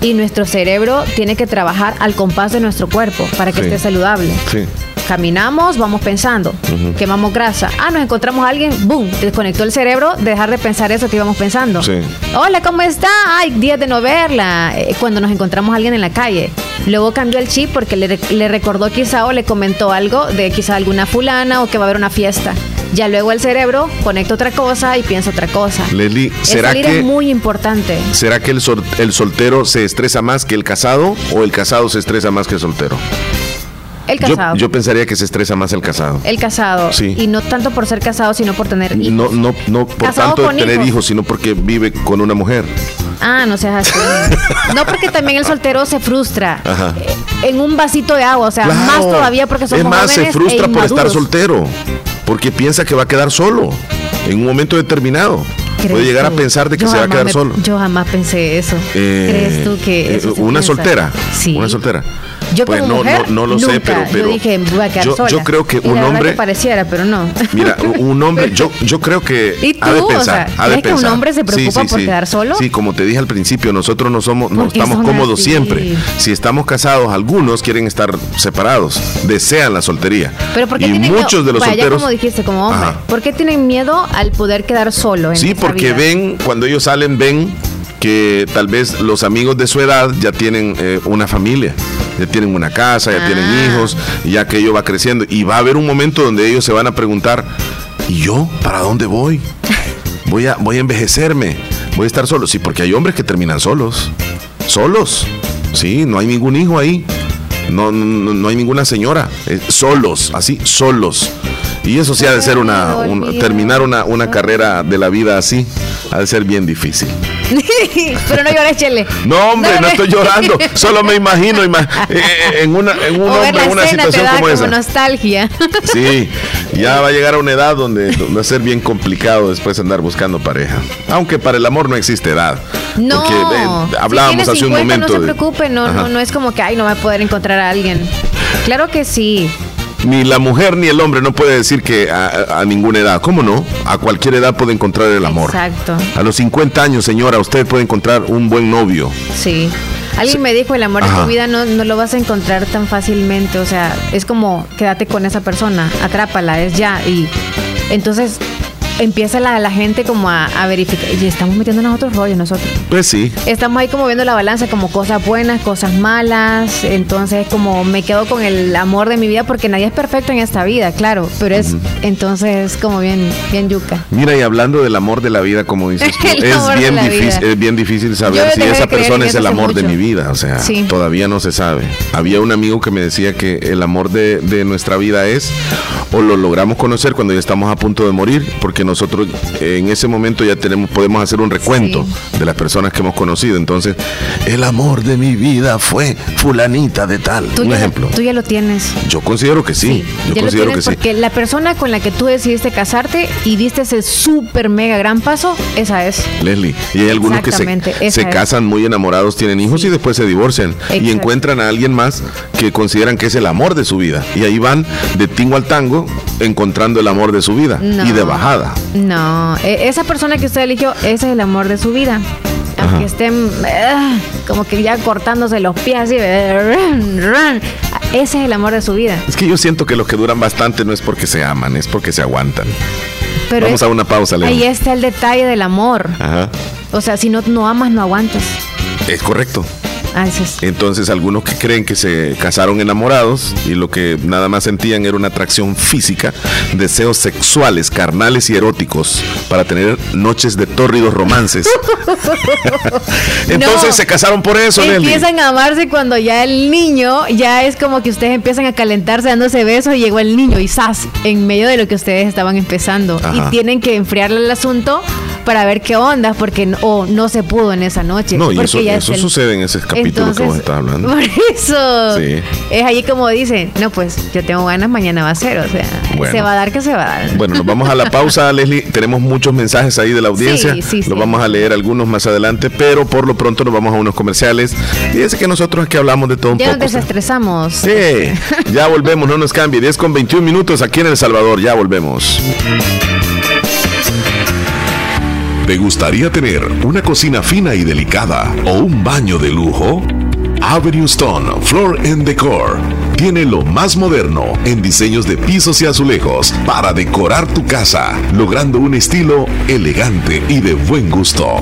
Y nuestro cerebro tiene que trabajar al compás de nuestro cuerpo para que Sí. esté saludable. Sí. Caminamos, vamos pensando, Ujú. quemamos grasa. Ah, nos encontramos a alguien, boom, desconectó el cerebro de dejar de pensar eso que íbamos pensando. Sí. Hola, ¿cómo está? Ay, días de no verla. Eh, cuando nos encontramos a alguien en la calle. Luego cambió el chip porque le, rec- le recordó quizá o le comentó algo de quizá alguna fulana o que va a haber una fiesta. Ya luego el cerebro conecta otra cosa y piensa otra cosa. Leslie, El ¿será salir que, es muy importante. ¿será que el, sol- el soltero se estresa más que el casado o el casado se estresa más que el soltero? El Yo, casado. yo pensaría que se estresa más el casado. el casado. Sí. Y no tanto por ser casado, sino por tener hijos. No, no, no por Casado tanto tener hijos. hijos, sino porque vive con una mujer. Ah, no seas así. <laughs> no, porque también el soltero se frustra. Ajá. En un vasito de agua, o sea, Claro. más todavía porque somos Es más, se jóvenes frustra e por estar soltero, porque piensa que va a quedar solo en un momento determinado. ¿Crees Puede llegar a pensar de que Yo se va a quedar me- solo. Yo jamás pensé eso. Eh, ¿Crees tú que eh, eso se una piensa? soltera? Sí. Una soltera. Yo Pues como no, mujer, no, no lo sé, pero, pero yo dije, voy a quedar yo, sola. yo creo que Y un hombre, que pareciera, pero no. <laughs> mira, un hombre, <laughs> yo, yo creo que ¿Y ha de tú? O pensar, sea, ha de ¿crees que un pensar. hombre se preocupa por quedar solo? Sí, como te dije al principio, nosotros no somos, no ¿Por qué estamos cómodos así? siempre. Si estamos casados, algunos quieren estar separados, desean la soltería. Pero ¿por qué y tienen muchos miedo? de los Vaya, solteros, como dijiste, como hombre. Ajá. ¿Por qué tienen miedo al poder quedar solo en Sí, porque vida? ven, cuando ellos salen, ven que tal vez los amigos de su edad ya tienen eh, una familia, ya tienen una casa, ya tienen Ah. hijos, ya que ello va creciendo. Y va a haber un momento donde ellos se van a preguntar, ¿y yo? ¿Para dónde voy? Voy a, voy a envejecerme, voy a estar solo. Sí, porque hay hombres que terminan solos, solos. Sí, no hay ningún hijo ahí. No, no, no hay ninguna señora. eh, solos, así, solos. Y eso sí ha de ser una, un- terminar una, una carrera de la vida así, ha de ser bien difícil. Pero no llores, Chele. No, hombre, no, estoy llorando. Solo me imagino ima- <laughs> eh, eh, en, una, en un O hombre en una escena te situación da como como esa. nostalgia. <laughs> Sí, ya va a llegar a una edad donde, va a ser bien complicado después andar buscando pareja. Aunque para el amor no existe edad. No, Porque, eh, hablábamos si hace tiene un 50, momento. No se preocupe, no, no, no es como que ay, no va a poder encontrar a alguien. Claro que sí. Ni la mujer ni el hombre no puede decir que a, ninguna edad. ¿Cómo no? A cualquier edad puede encontrar el amor. Exacto. A los 50 años, señora, usted puede encontrar un buen novio. Sí. Alguien me dijo, el amor de Ajá. tu vida no, no lo vas a encontrar tan fácilmente. O sea, es como quédate con esa persona, atrápala, es ya. Y entonces empieza la, la gente como a, a verificar. Y estamos metiéndonos otros rollos nosotros. Pues sí. Estamos ahí como viendo la balanza, como cosas buenas, cosas malas. Entonces, como me quedo con el amor de mi vida, porque nadie es perfecto en esta vida, claro. Pero es, entonces, como bien, bien yuca. Mira, y hablando del amor de la vida, como dices tú, <laughs> es bien, difícil, es bien difícil saber si esa persona es el amor de mi vida. O sea, Sí. todavía no se sabe. Había un amigo que me decía que el amor de, de nuestra vida es, o lo logramos conocer cuando ya estamos a punto de morir, porque nosotros en ese momento ya tenemos, podemos hacer un recuento de las personas que hemos conocido. Entonces, el amor de mi vida fue fulanita de tal. Tú un ya, ejemplo. tú ya lo tienes. Yo considero que sí. Yo ya lo considero que tienes sí. porque la persona con la que tú decidiste casarte y diste ese súper mega gran paso, esa es. Leslie, y hay algunos que se, se casan muy enamorados, tienen hijos y después se divorcian y encuentran a alguien más que consideran que es el amor de su vida. Y ahí van de tingo al tango encontrando el amor de su vida No. y de bajada. No, e- esa persona que usted eligió, ese es el amor de su vida. Aunque estén ah, como que ya cortándose los pies así, run, <laughs> run, ese es el amor de su vida. Es que yo siento que los que duran bastante no es porque se aman, es porque se aguantan. Pero Vamos es- a una pausa, Leslie. Ahí está el detalle del amor. Ajá. O sea, si no, no amas, no aguantas. Es correcto. Ah, eso es. Entonces algunos que creen que se casaron enamorados y lo que nada más sentían era una atracción física, deseos sexuales, carnales y eróticos para tener noches de tórridos romances. <laughs> <laughs> Entonces No. se casaron por eso. Empiezan a amarse cuando ya el niño, ya es como que ustedes empiezan a calentarse dándose besos y llegó el niño y ¡zas! En medio de lo que ustedes estaban empezando. Ajá. Y tienen que enfriarle el asunto para ver qué onda, porque no, o no se pudo en esa noche. No, y eso, ya es eso el- sucede en ese capítulo que vos Entonces, estás hablando. <laughs> Por eso. Sí. Es ahí como dicen, no, pues yo tengo ganas, mañana va a ser. O sea, Bueno. se va a dar que se va a dar. Bueno, nos vamos a la pausa, <laughs> Leslie. Tenemos muchos mensajes ahí de la audiencia. Sí, sí. Los vamos a leer algunos más adelante, pero por lo pronto nos vamos a unos comerciales. Fíjense que nosotros aquí hablamos de todo un ya nos poco. desestresamos. Sí, ya volvemos, no nos cambie. 10 con 21 minutos aquí en El Salvador, ya volvemos. ¿Te gustaría tener una cocina fina y delicada o un baño de lujo? Avenue Stone Floor and Decor tiene lo más moderno en diseños de pisos y azulejos para decorar tu casa, logrando un estilo elegante y de buen gusto.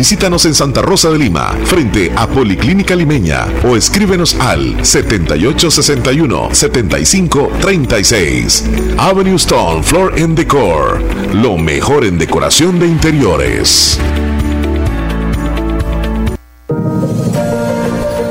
Visítanos en Santa Rosa de Lima, frente a Policlínica Limeña, o escríbenos al 7861-7536. Avenue Stone Floor and Decor, lo mejor en decoración de interiores.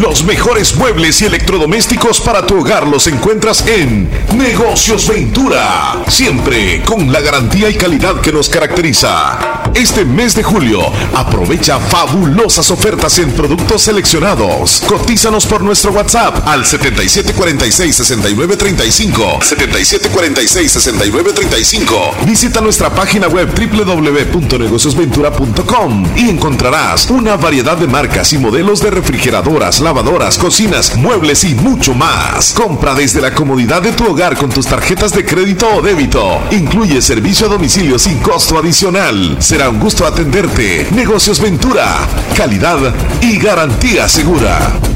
Los mejores muebles y electrodomésticos para tu hogar los encuentras en Negocios Ventura. Siempre con la garantía y calidad que nos caracteriza. Este mes de julio, aprovecha fabulosas ofertas en productos seleccionados. Cotízanos por nuestro WhatsApp al 7746-6935. 7746-6935. Visita nuestra página web www.negociosventura.com y encontrarás una variedad de marcas y modelos de refrigeradoras, lavadoras, cocinas, muebles y mucho más. Compra desde la comodidad de tu hogar con tus tarjetas de crédito o débito. Incluye servicio a domicilio sin costo adicional. Será un gusto atenderte. Negocios Ventura. Calidad y garantía segura.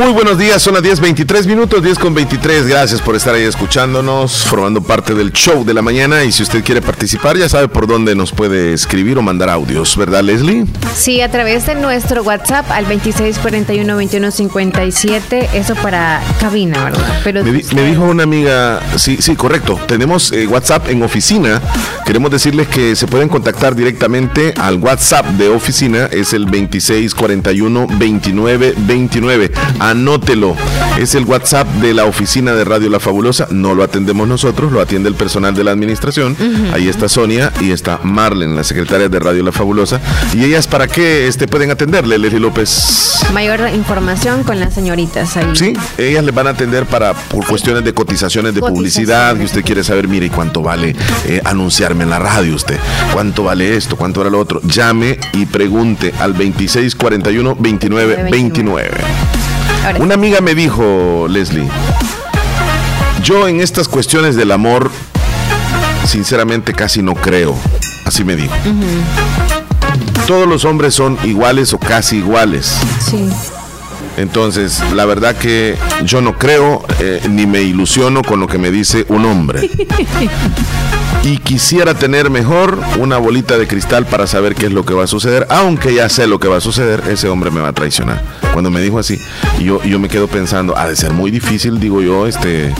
Muy buenos días, son las 10.23 minutos, 10 con 23. Gracias por estar ahí escuchándonos, formando parte del show de la mañana. Y si usted quiere participar, ya sabe por dónde nos puede escribir o mandar audios, ¿verdad, Leslie? Sí, a través de nuestro WhatsApp al 2641-2157, eso para cabina, ¿verdad? Pero Me, di- me dijo una amiga, sí, sí, correcto. Tenemos eh, WhatsApp en oficina. Queremos decirles que se pueden contactar directamente al WhatsApp de oficina, es el 2641-2929. Anótelo. Es el WhatsApp de la oficina de Radio La Fabulosa. No lo atendemos nosotros, lo atiende el personal de la administración. Ahí está Sonia y está Marlen, la secretaria de Radio La Fabulosa. ¿Y ellas para qué este, pueden atenderle, Leslie López? mayor información con las señoritas ahí. Sí, ellas le van a atender para por cuestiones de cotizaciones de publicidad, que usted quiere saber, mire, ¿y cuánto vale eh, anunciarme en la radio usted? ¿Cuánto vale esto? ¿Cuánto vale lo otro? Llame y pregunte al 2641 2929. Una amiga me dijo, Leslie, yo en estas cuestiones del amor, sinceramente casi no creo. Así me dijo. Todos los hombres son iguales o casi iguales. Sí. Entonces, la verdad que yo no creo eh, ni me ilusiono con lo que me dice un hombre. <laughs> Y quisiera tener mejor una bolita de cristal para saber qué es lo que va a suceder, aunque ya sé lo que va a suceder, ese hombre me va a traicionar. Cuando me dijo así, yo, yo me quedo pensando, ha de ser muy difícil, digo yo, este,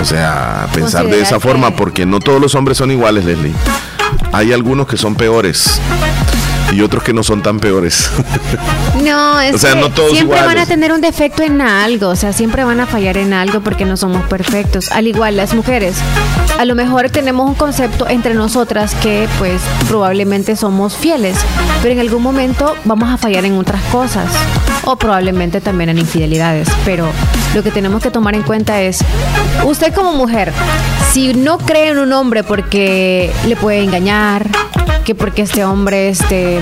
o sea, pensar de esa forma, porque no todos los hombres son iguales, Leslie. Hay algunos que son peores. Y otros que no son tan peores. <laughs> No, es O sea, que no todos siempre van a tener un defecto en algo, o sea, siempre van a fallar en algo porque no somos perfectos. Al igual las mujeres, a lo mejor tenemos un concepto entre nosotras que pues probablemente somos fieles, pero en algún momento vamos a fallar en otras cosas o probablemente también en infidelidades, pero lo que tenemos que tomar en cuenta es, usted como mujer, si no cree en un hombre porque le puede engañar, que porque este hombre este,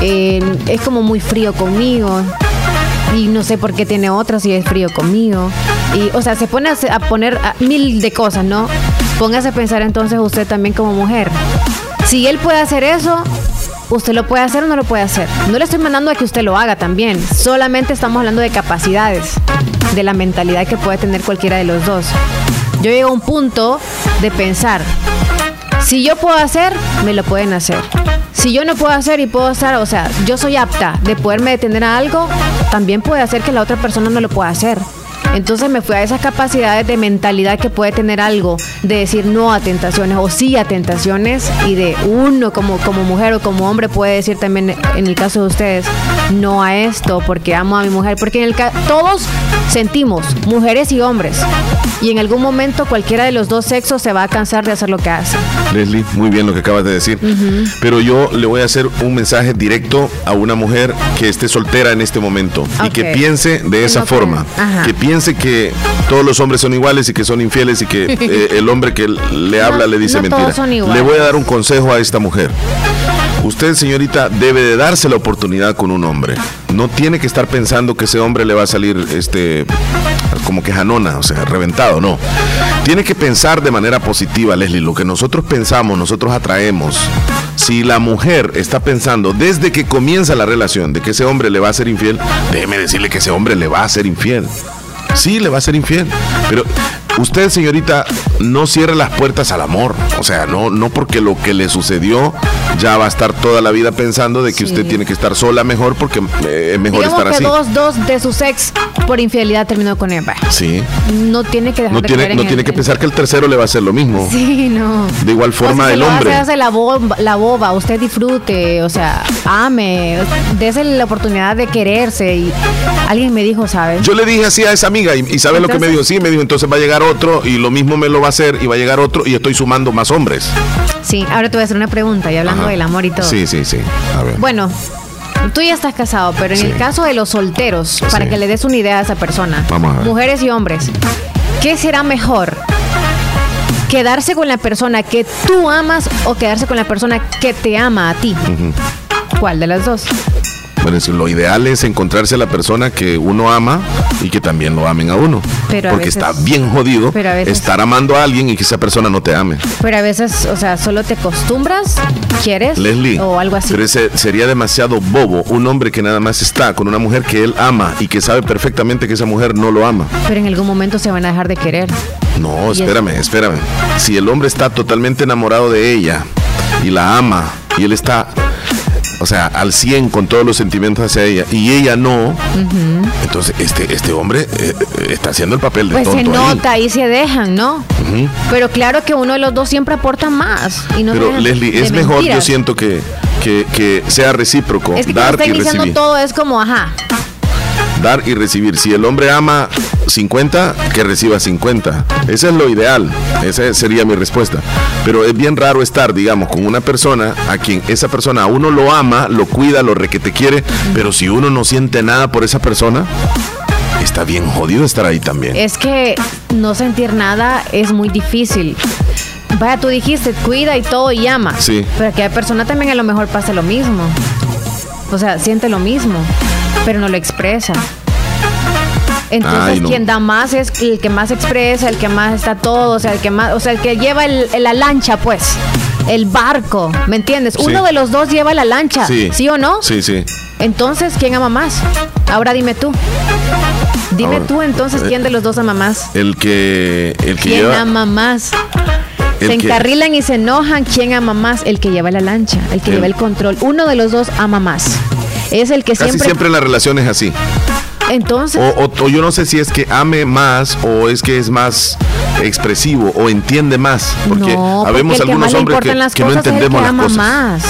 eh, es como muy frío conmigo y no sé por qué tiene otra si es frío conmigo. Y, o sea, se pone a, poner mil de cosas, ¿no? Póngase a pensar entonces usted también como mujer. Si él puede hacer eso, usted lo puede hacer o no lo puede hacer. No le estoy mandando a que usted lo haga también. Solamente estamos hablando de capacidades, de la mentalidad que puede tener cualquiera de los dos. Yo llego a un punto de pensar, si yo puedo hacer, me lo pueden hacer. Si yo no puedo hacer y puedo estar, o sea, yo soy apta de poderme detener a algo, también puede hacer que la otra persona no lo pueda hacer. Entonces me fui a esas capacidades de mentalidad que puede tener algo, de decir no a tentaciones o sí a tentaciones y de uno como, como mujer o como hombre puede decir también en el caso de ustedes no a esto porque amo a mi mujer, porque en el todos sentimos, mujeres y hombres, y en algún momento cualquiera de los dos sexos se va a cansar de hacer lo que hace. Leslie, muy bien lo que acabas de decir. Pero yo le voy a hacer un mensaje directo a una mujer que esté soltera en este momento y que piense de esa no forma. Que piense que todos los hombres son iguales y que son infieles y que eh, el hombre que le habla le dice no mentira. Le voy a dar un consejo a esta mujer. Usted, señorita, debe de darse la oportunidad con un hombre. No tiene que estar pensando que ese hombre le va a salir este como que janona, o sea, reventado, no. Tiene que pensar de manera positiva, Leslie. Lo que nosotros pensamos, nosotros atraemos. Si la mujer está pensando desde que comienza la relación de que ese hombre le va a ser infiel, déjeme decirle que ese hombre le va a ser infiel. Sí, le va a ser infiel. Pero usted, señorita, no cierre las puertas al amor. O sea, no, no porque lo que le sucedió ya va a estar toda la vida pensando de que usted tiene que estar sola mejor porque eh, es mejor Digamos estar que así. dos, dos de sus ex por infidelidad terminó con él. Sí. No tiene que dejar No de tiene, no en tiene el- que pensar que el tercero le va a hacer lo mismo. Sí, no. De igual forma O sea, si el hombre. Hace, la, boba, la boba, usted disfrute, o sea, ame, dese la oportunidad de quererse. Y alguien me dijo, ¿sabes? Yo le dije así a esa amiga y, y ¿sabe lo que me dijo? Sí, me dijo, entonces va a llegar otro y lo mismo me lo va a hacer y va a llegar otro y estoy sumando más hombres. Sí, ahora te voy a hacer una pregunta y hablando Ajá. del amor y todo. Sí, sí, sí. A ver. Bueno, tú ya estás casado, pero en Sí. el caso de los solteros, para Sí. que le des una idea a esa persona, Vamos a ver. mujeres y hombres, ¿qué será mejor? ¿Quedarse con la persona que tú amas o quedarse con la persona que te ama a ti? ¿Cuál de las dos? Lo ideal es encontrarse a la persona que uno ama y que también lo amen a uno. Pero a Porque veces- está bien jodido veces- estar amando a alguien y que esa persona no te ame. Pero a veces, o sea, solo te acostumbras, quieres Leslie, o algo así. pero ese sería demasiado bobo un hombre que nada más está con una mujer que él ama y que sabe perfectamente que esa mujer no lo ama. Pero en algún momento se van a dejar de querer. No, espérame, espérame. Si el hombre está totalmente enamorado de ella y la ama y él está, o sea, al 100 con todos los sentimientos hacia ella y ella no, entonces este, este hombre eh, eh, está haciendo el papel de Pues se ahí. nota y se dejan, ¿no? Pero claro que uno de los dos siempre aporta más. Y no se Pero Leslie, es mejor, yo siento que, que, que sea recíproco, Es que dar está y recibir. todo es como, ajá. Dar y recibir. Si el hombre ama 50, que reciba 50. Ese es lo ideal. Esa sería mi respuesta. Pero es bien raro estar, digamos, con una persona a quien esa persona a uno lo ama, lo cuida, lo requete quiere, pero si uno no siente nada por esa persona, está bien jodido estar ahí también. Es que no sentir nada es muy difícil. Vaya, tú dijiste, cuida y todo y ama. Sí. Pero aquella persona también a lo mejor pasa lo mismo. O sea, siente lo mismo, pero no lo expresa. Entonces, Ay, no. quien da más es el que más expresa, el que más está todo, o sea, el que más, o sea, el que lleva el- la lancha, pues, el barco, ¿me entiendes? Sí. Uno de los dos lleva la lancha, ¿sí, o no? Sí, sí. Entonces, ¿quién ama más? Ahora dime tú. Dime Ahora, tú entonces, ¿quién de los dos ama más? El que, el que ¿Quién lleva. ama más? el se que- encarrilan y se enojan. ¿Quién ama más? El que lleva la lancha, el que El- lleva el control. Uno de los dos ama más. Es el que Casi siempre. siempre en las relaciones es así. Entonces, O, o- o yo no sé si es que ame más o es que es más expresivo o entiende más. Porque no, habemos algunos hombres que, que no entendemos las cosas. más.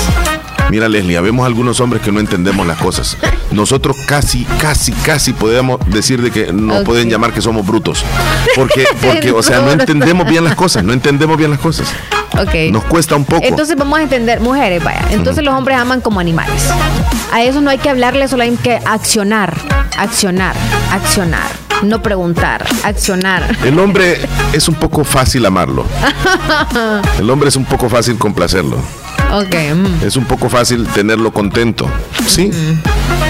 Mira, Leslie, habemos algunos hombres que no entendemos las cosas. Nosotros casi, casi, casi podemos decir de que no Ok. pueden llamar que somos brutos. Porque, <laughs> porque, o sea, no entendemos bien las cosas, no entendemos bien las cosas. Ok. Nos cuesta un poco. Entonces vamos a entender, mujeres, vaya. Entonces los hombres aman como animales. A eso no hay que hablarle, solo hay que accionar, accionar, accionar. No preguntar, accionar. El hombre es un poco fácil amarlo. <laughs> El hombre es un poco fácil complacerlo. ok. mm. Es un poco fácil tenerlo contento. Sí.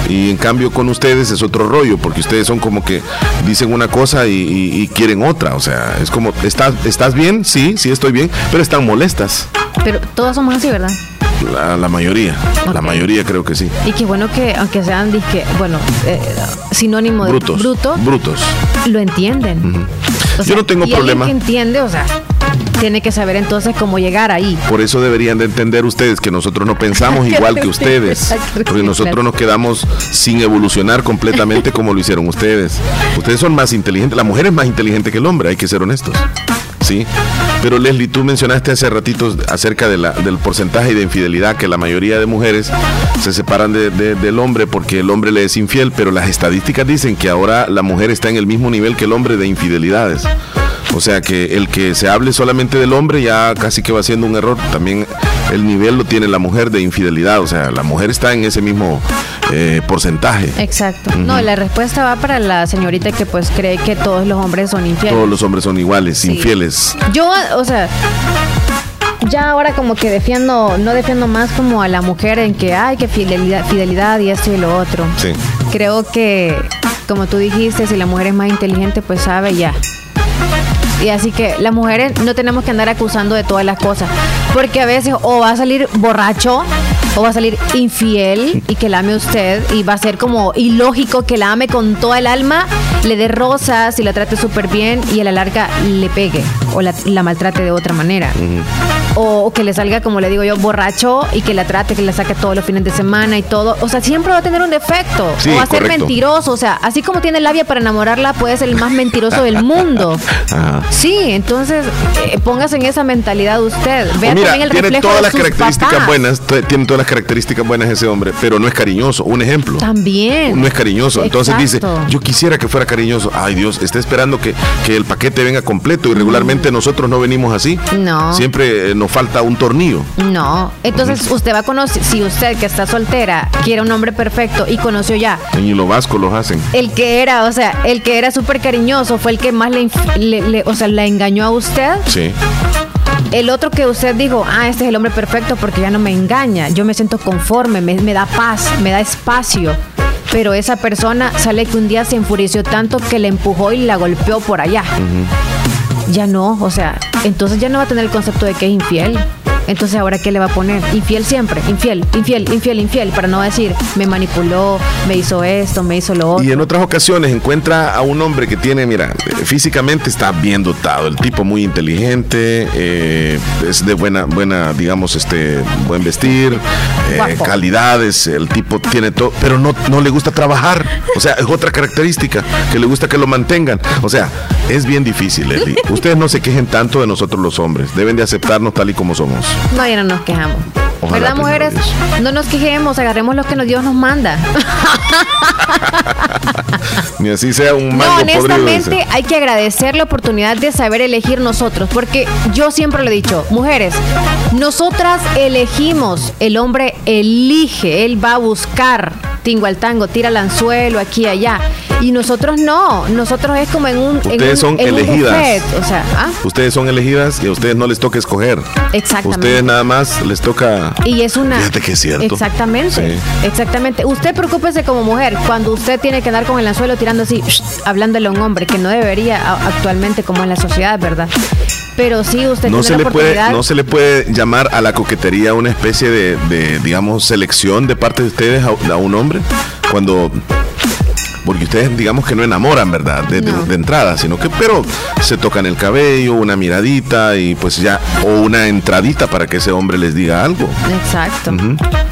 Y en cambio con ustedes es otro rollo, porque ustedes son como que dicen una cosa y, y- y quieren otra. O sea, es como, ¿estás, ¿estás bien? Sí, sí estoy bien, pero están molestas. Pero todos somos así, ¿verdad? La, la mayoría, la mayoría creo que sí. Y qué bueno que, aunque sean, disque, bueno, eh, sinónimo de Brutos. bruto, Brutos. lo entienden. O Yo no tengo y problema. que entiende, o sea, tiene que saber entonces cómo llegar ahí. Por eso deberían de entender ustedes que nosotros no pensamos <laughs> igual que ustedes. Porque nosotros nos quedamos sin evolucionar completamente como lo hicieron ustedes. Ustedes son más inteligentes. La mujer es más inteligente que el hombre, hay que ser honestos. Sí. Pero Leslie, tú mencionaste hace ratitos acerca de la- del porcentaje de infidelidad, que la mayoría de mujeres se separan de- de- del hombre porque el hombre le es infiel, pero las estadísticas dicen que ahora la mujer está en el mismo nivel que el hombre de infidelidades. O sea que el que se hable solamente del hombre ya casi que va siendo un error. También el nivel lo tiene la mujer de infidelidad. O sea, la mujer está en ese mismo eh, porcentaje. Exacto. No, la respuesta va para la señorita que pues cree que todos los hombres son infieles. Todos los hombres son iguales, infieles. Yo, o sea, ya ahora como que defiendo, no defiendo más como a la mujer en que hay que fidelidad, fidelidad y esto y lo otro. Sí. Creo que, como tú dijiste, si la mujer es más inteligente, pues sabe ya. Y así que las mujeres no tenemos que andar acusando de todas las cosas. Porque a veces o va a salir borracho o va a salir infiel y que la ame usted y va a ser como ilógico que la ame con toda el alma, le dé rosas y la trate súper bien y a la larga le pegue o la, la maltrate de otra manera. O, o que le salga, como le digo yo, borracho y que la trate, que la saque todos los fines de semana y todo. O sea, siempre va a tener un defecto. Sí, o va a ser mentiroso. O sea, así como tiene labia para enamorarla, puede ser el más mentiroso del mundo. <laughs> Ajá. Sí, entonces eh, póngase en esa mentalidad usted. Vea Pues mira, también el tiene reflejo todas de las sus características papás. buenas, tiene todas las características buenas ese hombre, pero no es cariñoso. Un ejemplo. También. No es cariñoso. Entonces dice, yo quisiera que fuera cariñoso. Ay Dios, está esperando que, que el paquete venga completo y regularmente nosotros no venimos así. No. Siempre eh, nos falta un tornillo. No, entonces usted va a conocer, si usted que está soltera quiere un hombre perfecto y conoció ya En Hilo Vasco los hacen. el que era, o sea, el que era súper cariñoso fue el que más le, le- le- o sea, la engañó a usted. Sí. El otro que usted dijo, ah, este es el hombre perfecto porque ya no me engaña, yo me siento conforme, me, me da paz, me da espacio. Pero esa persona sale que un día se enfureció tanto que le empujó y la golpeó por allá. Ya no, o sea, entonces ya no va a tener el concepto de que es infiel. Entonces ahora qué le va a poner? Infiel siempre, infiel, infiel, infiel, infiel, para no decir me manipuló, me hizo esto, me hizo lo otro. Y en otras ocasiones encuentra a un hombre que tiene, mira, eh, físicamente está bien dotado, el tipo muy inteligente, eh, es de buena, buena, digamos, este, buen vestir, eh, calidades, el tipo tiene todo, pero no, no le gusta trabajar. O sea, es otra característica, que le gusta que lo mantengan. O sea, es bien difícil, Leslie. Ustedes no se quejen tanto de nosotros los hombres, deben de aceptarnos tal y como somos. No, ya no nos quejamos. Ojalá, ¿Verdad, mujeres? No nos quejemos, agarremos lo que Dios nos manda. <laughs> Ni así sea un No, mango podrido. honestamente hay que agradecer la oportunidad de saber elegir nosotros, porque yo siempre lo he dicho, mujeres, nosotras elegimos, el hombre elige, él va a buscar tingo al tango, tira el anzuelo aquí y allá, y nosotros no, nosotros es como en un, en Ustedes un- son en elegidas. buffet, o sea, ¿ah? Ustedes son elegidas y a ustedes no les toca escoger. Exactamente. Ustedes nada más les toca. Y es una. Fíjate que es cierto. Exactamente. Sí. Exactamente. Usted preocúpese como mujer cuando usted tiene que andar con el anzuelo tirando así, hablándole a un hombre, que no debería actualmente como en la sociedad, ¿verdad? Pero sí, usted No tiene se, le puede, no se le puede llamar a la coquetería una especie de, de, digamos, selección de parte de ustedes a, a un hombre cuando. Porque ustedes, digamos que no enamoran, ¿verdad? De, de- de entrada, sino que, pero se tocan el cabello, una miradita y pues ya, o una entradita para que ese hombre les diga algo. Exacto.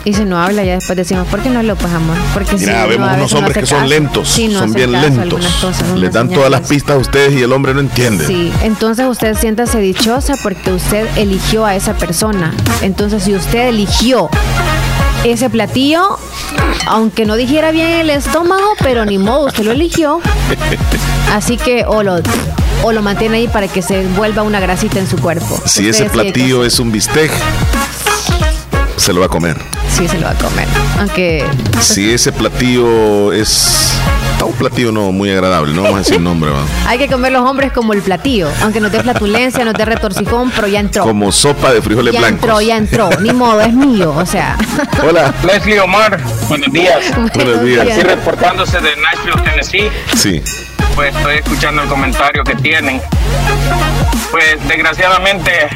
Y si no habla, ya después decimos, ¿por qué no lo pues, amor? Porque Mira, si vemos no, unos no hombres que son caso. lentos, Sí, son bien caso lentos. cosas, Les dan todas las pistas a ustedes y el hombre no entiende. Sí, entonces usted siéntase dichosa porque usted eligió a esa persona. Entonces, si usted eligió ese platillo, aunque no dijera bien el estómago, pero ni modo, usted lo eligió. Así que o lo, o lo mantiene ahí para que se vuelva una grasita en su cuerpo. Si ese platillo es un bistec, se lo va a comer. Sí, se lo va a comer. Aunque. Si ese platillo es un platillo no muy agradable, no vamos a decir nombre. ¿va? <laughs> Hay que comer los hombres como el platillo, aunque no te flatulencia, no te retorcijón, pero ya entró. Como sopa de frijoles ya blancos. entró, ya entró, ni modo, es mío, o sea. <laughs> Hola. Leslie Omar, buenos días. <laughs> Buenos días. Aquí reportándose de Nashville, Tennessee. Sí. Pues estoy escuchando el comentario que tienen. Pues desgraciadamente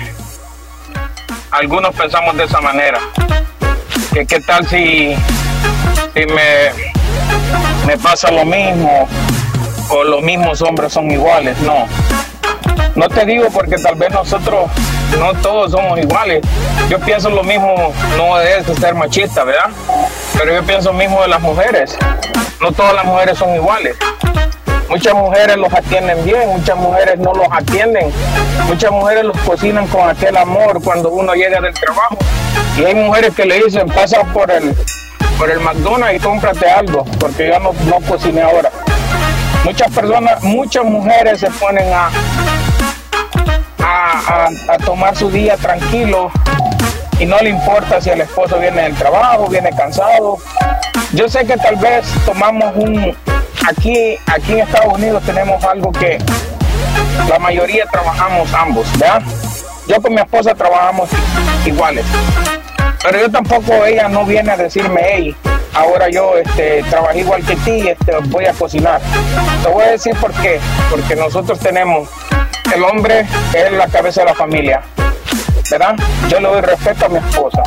algunos pensamos de esa manera. Que qué tal si, si me, me pasa lo mismo o los mismos hombres son iguales. No. No te digo porque tal vez nosotros no todos somos iguales. Yo pienso lo mismo, no es ser machista, ¿verdad? Pero yo pienso lo mismo de las mujeres. No todas las mujeres son iguales. Muchas mujeres los atienden bien, muchas mujeres no los atienden. Muchas mujeres los cocinan con aquel amor cuando uno llega del trabajo. Y hay mujeres que le dicen, pasa por el, por el McDonald's y cómprate algo, porque yo no, no cociné ahora. Muchas personas, muchas mujeres se ponen a, a, a- tomar su día tranquilo y no le importa si el esposo viene del trabajo, viene cansado. Yo sé que tal vez tomamos un... Aquí, aquí en Estados Unidos tenemos algo que la mayoría trabajamos ambos, ¿verdad? Yo con mi esposa trabajamos iguales. Pero yo tampoco, ella no viene a decirme, hey, ahora yo este, trabajé igual que ti, este, voy a cocinar. Te voy a decir por qué. Porque nosotros tenemos, el hombre es la cabeza de la familia, ¿verdad? Yo le doy respeto a mi esposa.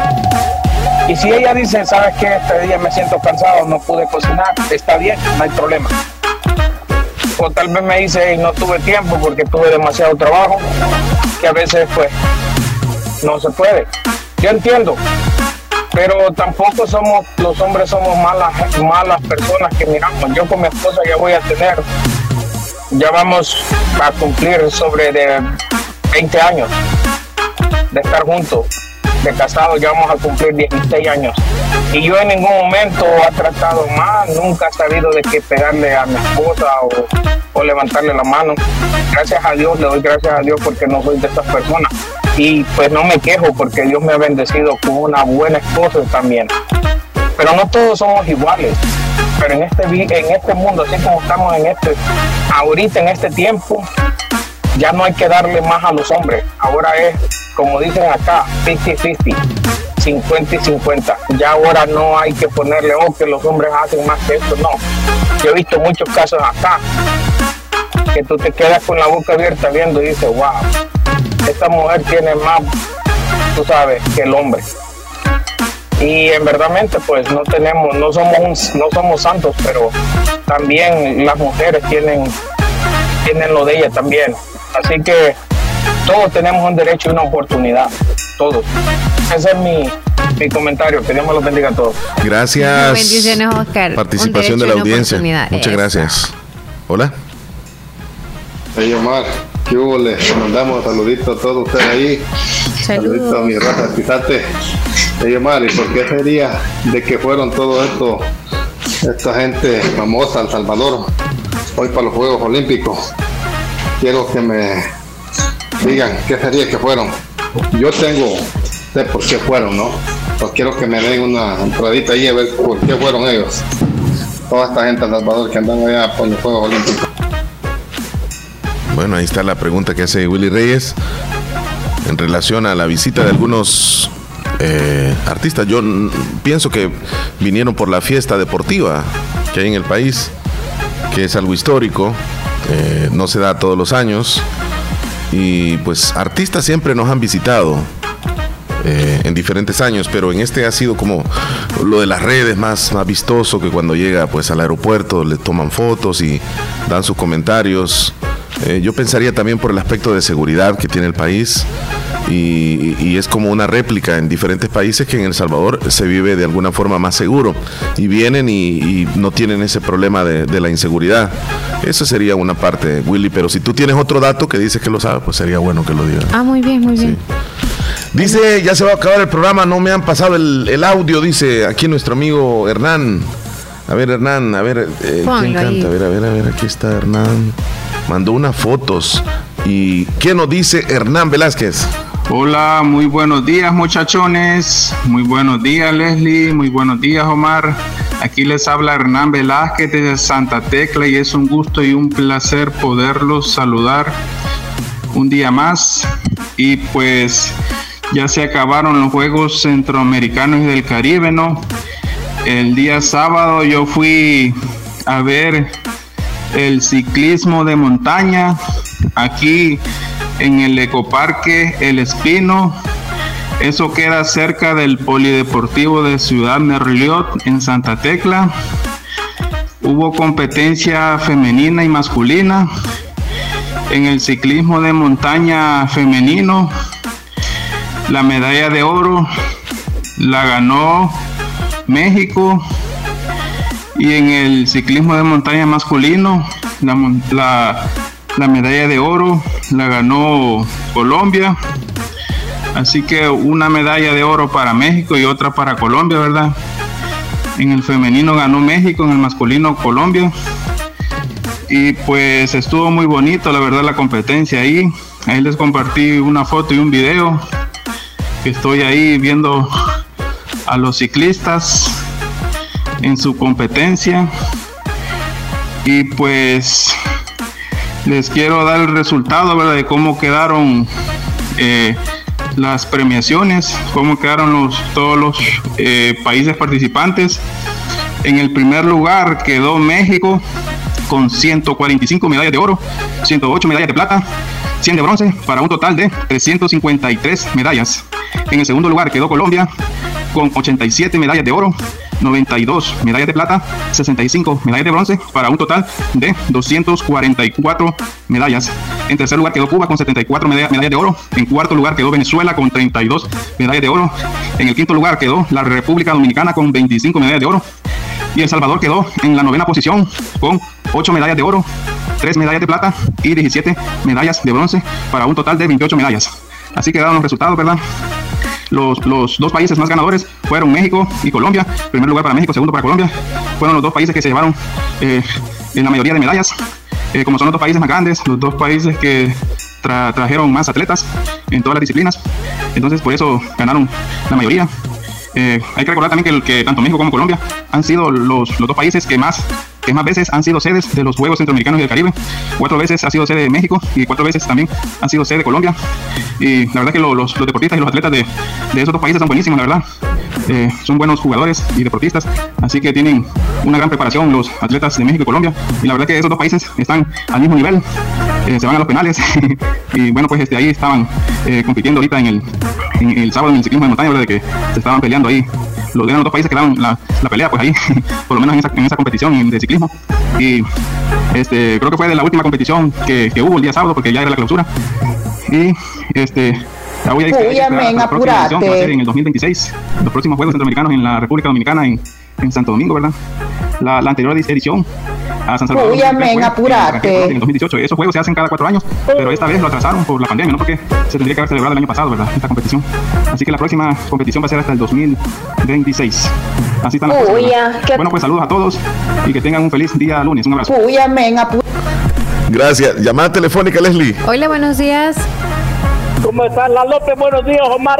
Y si ella dice, ¿sabes qué? Este día me siento cansado, no pude cocinar, está bien, no hay problema. O tal vez me dice, "Hey, no tuve tiempo porque tuve demasiado trabajo, que a veces pues no se puede. Yo entiendo, pero tampoco somos, los hombres somos malas, malas personas que miramos. Yo con mi esposa ya voy a tener, ya vamos a cumplir sobre de 20 años de estar juntos, de casados, ya vamos a cumplir 16 años. Y yo en ningún momento he tratado mal, nunca he sabido de qué pegarle a mi esposa o, levantarle la mano. Gracias a Dios, le doy gracias a Dios porque no soy de estas personas. Y pues no me quejo porque Dios me ha bendecido con una buena esposa también. Pero no todos somos iguales. Pero en este, en este mundo, así como estamos en este, ahorita en este tiempo, ya no hay que darle más a los hombres. Ahora es, como dicen acá, 50-50, 50 y 50. Ya ahora no hay que ponerle, oh, que los hombres hacen más que esto. No. Yo he visto muchos casos acá que tú te quedas con la boca abierta viendo y dices, wow, esta mujer tiene más, tú sabes, que el hombre. Y en verdadmente, pues no tenemos, no somos, un- no somos santos, pero también las mujeres tienen, tienen lo de ellas también. Así que todos tenemos un derecho y una oportunidad, todos. Ese es mi, mi comentario. Que Dios me los bendiga a todos. Gracias. Bendiciones, Oscar. Participación de la audiencia. Muchas Eso. gracias. Hola. Hey Omar, ¿qué hubo? Les mandamos saluditos a todos ustedes ahí. Saluditos a mi raza pisate. Hey Omar, ¿y por qué sería de que fueron todo esto, esta gente famosa El Salvador, hoy para los Juegos Olímpicos? Quiero que me digan qué sería que fueron. Yo tengo, sé por qué fueron, ¿no? Pues quiero que me den una entradita ahí a ver por qué fueron ellos. Toda esta gente de Salvador que andan allá por los Juegos Olímpicos. Bueno, ahí está la pregunta que hace Willy Reyes en relación a la visita de algunos eh, artistas. Yo pienso que vinieron por la fiesta deportiva que hay en el país, que es algo histórico, eh, no se da todos los años. Y pues artistas siempre nos han visitado eh, en diferentes años, pero en este ha sido como lo de las redes más, más vistoso que cuando llega pues al aeropuerto le toman fotos y dan sus comentarios. Eh, yo pensaría también por el aspecto de seguridad que tiene el país y, y es como una réplica en diferentes países que en El Salvador se vive de alguna forma más seguro y vienen y, y no tienen ese problema de, de la inseguridad. Eso sería una parte, Willy, pero si tú tienes otro dato que dices que lo sabes, pues sería bueno que lo digas. Ah, muy bien, muy bien. Dice, ya se va a acabar el programa, no me han pasado el, audio, dice aquí nuestro amigo Hernán. A ver, Hernán, a ver, eh, ¿quién canta? A ver, a ver, a ver, aquí está Hernán. Mandó unas fotos. ¿Y qué nos dice Hernán Velázquez? Hola, muy buenos días muchachones, muy buenos días Leslie, muy buenos días Omar. Aquí les habla Hernán Velázquez desde Santa Tecla y es un gusto y un placer poderlos saludar un día más. Y pues ya se acabaron los Juegos Centroamericanos y del Caribe, ¿no? El día sábado yo fui a ver el ciclismo de montaña aquí en el Ecoparque El Espino. Eso queda cerca del Polideportivo de Ciudad Merliot en Santa Tecla. Hubo competencia femenina y masculina. En el ciclismo de montaña femenino, la medalla de oro la ganó México. Y en el ciclismo de montaña masculino, la, la medalla de oro la ganó Colombia. Así que una medalla de oro para México y otra para Colombia, ¿verdad? En el femenino ganó México, en el masculino Colombia. Y pues estuvo muy bonito, la verdad, la competencia ahí. Ahí les compartí una foto y un video. Estoy ahí viendo a los ciclistas en su competencia. Y pues les quiero dar el resultado de cómo quedaron eh, las premiaciones, cómo quedaron los, todos los eh, países participantes. En el primer lugar quedó México con 145 medallas de oro, 108 medallas de plata, 100 de bronce, para un total de 353 medallas. En el segundo lugar quedó Colombia con 87 medallas de oro, 92 medallas de plata, 65 medallas de bronce, para un total de 244 medallas. En tercer lugar quedó Cuba con 74 medallas de oro. En cuarto lugar quedó Venezuela con 32 medallas de oro. En el quinto lugar quedó la República Dominicana con 25 medallas de oro. Y El Salvador quedó en la novena posición con 8 medallas de oro, 3 medallas de plata y 17 medallas de bronce para un total de 28 medallas. Así quedaron los resultados, ¿verdad? Los, los, dos países más ganadores fueron México y Colombia. Primer lugar para México, segundo para Colombia. Fueron los dos países que se llevaron eh, la mayoría de medallas. Eh, como son los dos países más grandes, los dos países que trajeron más atletas en todas las disciplinas. Entonces, por eso ganaron la mayoría. Eh, hay que recordar también que, que, tanto México como Colombia han sido los, los dos países que más que más veces han sido sedes de los Juegos Centroamericanos y del Caribe. Cuatro veces ha sido sede de México y cuatro veces también han sido sede de Colombia. Y la verdad que los, los, deportistas y los atletas de, de, esos dos países son buenísimos, la verdad. Eh, son buenos jugadores y deportistas, así que tienen una gran preparación los atletas de México y Colombia. Y la verdad que esos dos países están al mismo nivel. Eh, se van a los penales <laughs> y bueno pues este ahí estaban eh, compitiendo ahorita en el, en el sábado en el ciclismo de montaña de que se estaban peleando ahí los, eran los dos países que daban la, la pelea pues ahí <laughs> por lo menos en esa, en esa competición de ciclismo. Y este creo que fue de la última competición que, que hubo el día sábado porque ya era la clausura. Y este la voy a Uy, amén, la próxima edición que va a ser en el 2026 los próximos Juegos Centroamericanos en la República Dominicana en, en Santo Domingo verdad la, la anterior edición a San Salvador. Uy, amén, apurate. En 2018. Esos juegos se hacen cada cuatro años, pero esta vez lo atrasaron por la pandemia, ¿no? Porque se tendría que haber celebrado el año pasado, ¿verdad? Esta competición. Así que la próxima competición va a ser hasta el 2026. Así están las cosas. Bueno, pues saludos a todos y que tengan un feliz día lunes. Un abrazo. Uy, amén, apurate. Gracias. Llamada telefónica, Leslie. Hola, buenos días. ¿Cómo estás, La López? Buenos días, Omar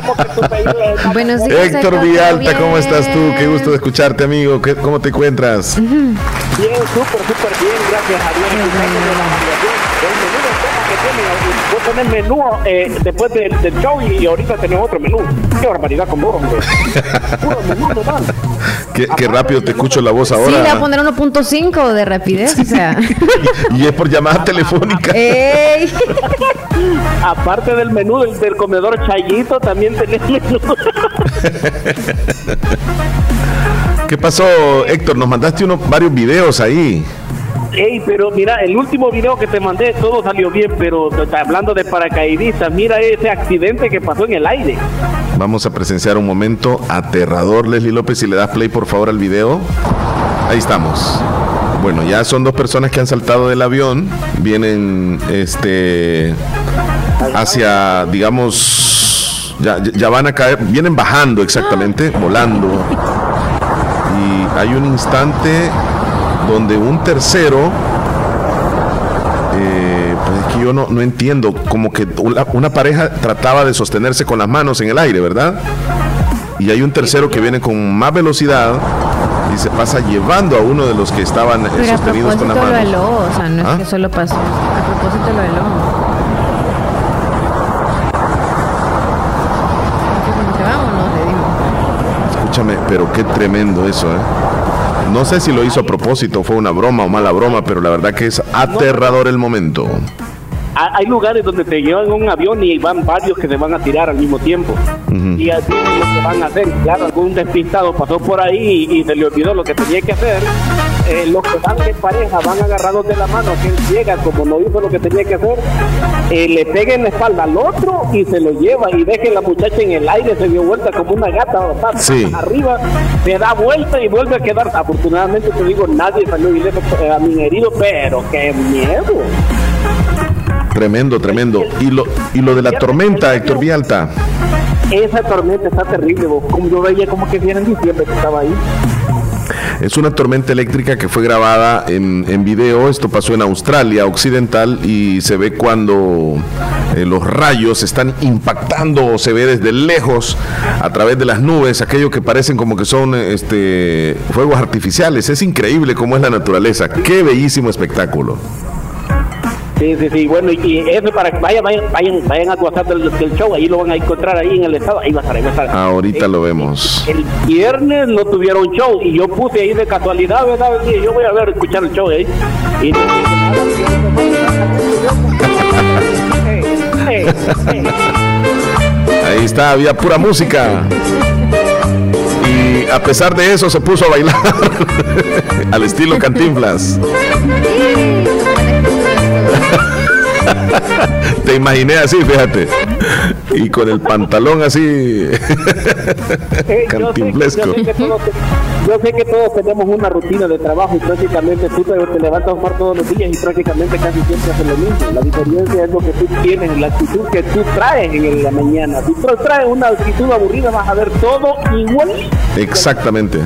¿Cómo que tu es? Buenos días, Héctor Villalta, ¿cómo estás tú? Qué gusto de escucharte, amigo. ¿Cómo te encuentras? Bien, súper, súper bien, gracias a Dios vos tenés menú eh, después del, del, show y, ahorita tenés otro menú. Qué barbaridad con vos, hombre. <laughs> Puro menú total. Qué, qué rápido te escucho la voz ahora. Sí, le voy a poner 1.5 de rapidez, o sea. <laughs> y, es por llamada telefónica. ¡Ey! <laughs> Aparte del menú del, del comedor Chayito, también tenés menú. ¿Qué pasó, Héctor? Nos mandaste unos, varios videos ahí. Ey, pero mira, el último video que te mandé, todo salió bien, pero hablando de paracaidistas, mira ese accidente que pasó en el aire. Vamos a presenciar un momento aterrador, Leslie López, si le das play por favor al video. Ahí estamos. Bueno, ya son dos personas que han saltado del avión, vienen este hacia, digamos, ya, ya van a caer, vienen bajando exactamente, volando. Y hay un instante donde un tercero, eh, pues es que yo no, no entiendo, como que una, una pareja trataba de sostenerse con las manos en el aire, ¿verdad? Y hay un tercero que viene con más velocidad y se pasa llevando a uno de los que estaban eh, a sostenidos con las lo manos. heló, o sea, no ¿Ah? es que solo pasó. A propósito lo. Escúchame, pero qué tremendo eso, ¿eh? No sé si lo hizo a propósito, fue una broma o mala broma, pero la verdad que es aterrador el momento. Ha- Hay lugares donde te llevan un avión y van varios que se van a tirar al mismo tiempo. Y así es lo que van a hacer. Claro, algún despistado pasó por ahí y, y se le olvidó lo que tenía que hacer. Eh, los que van en pareja van agarrados de la mano, que él llega como no hizo lo que tenía que hacer, eh, le pega en la espalda al otro y se lo lleva y deja que la muchacha en el aire, se dio vuelta como una gata, Sí. arriba, se da vuelta y vuelve a quedar. Afortunadamente te digo, nadie salió ileso, eh, a mi herido, pero qué miedo. Tremendo, tremendo. Y lo, y lo de la tormenta, Héctor Vialta. Esa tormenta está terrible, vos. como yo veía como que era en diciembre que estaba ahí. Es una tormenta eléctrica que fue grabada en, en video. Esto pasó en Australia Occidental y se ve cuando eh, los rayos están impactando o se ve desde lejos a través de las nubes, aquello que parecen como que son este, fuegos artificiales. Es increíble cómo es la naturaleza. Qué bellísimo espectáculo. Sí, sí, sí. Bueno, y, y eso para que vayan, vayan, vayan, vayan a tu WhatsApp del, del show, ahí lo van a encontrar ahí en el estado. Ahí va a estar, ahí va a estar. Ahorita lo vemos. El viernes no tuvieron show y yo puse ahí de casualidad, ¿verdad? Dije, yo voy a ver, escuchar el show ahí. Y Ahí está, había pura música. Y a pesar de eso se puso a bailar <laughs> al estilo Cantinflas. Te imaginé así, fíjate. Y con el pantalón así yo, sé, yo, cantinflesco. sé que todos, yo sé que todos tenemos una rutina de trabajo y prácticamente tú te, te levantas a jugar todos los días y prácticamente casi siempre haces lo mismo. La diferencia es lo que tú tienes, la actitud que tú traes en la mañana. Si tú traes una actitud aburrida vas a ver todo igual, Exactamente.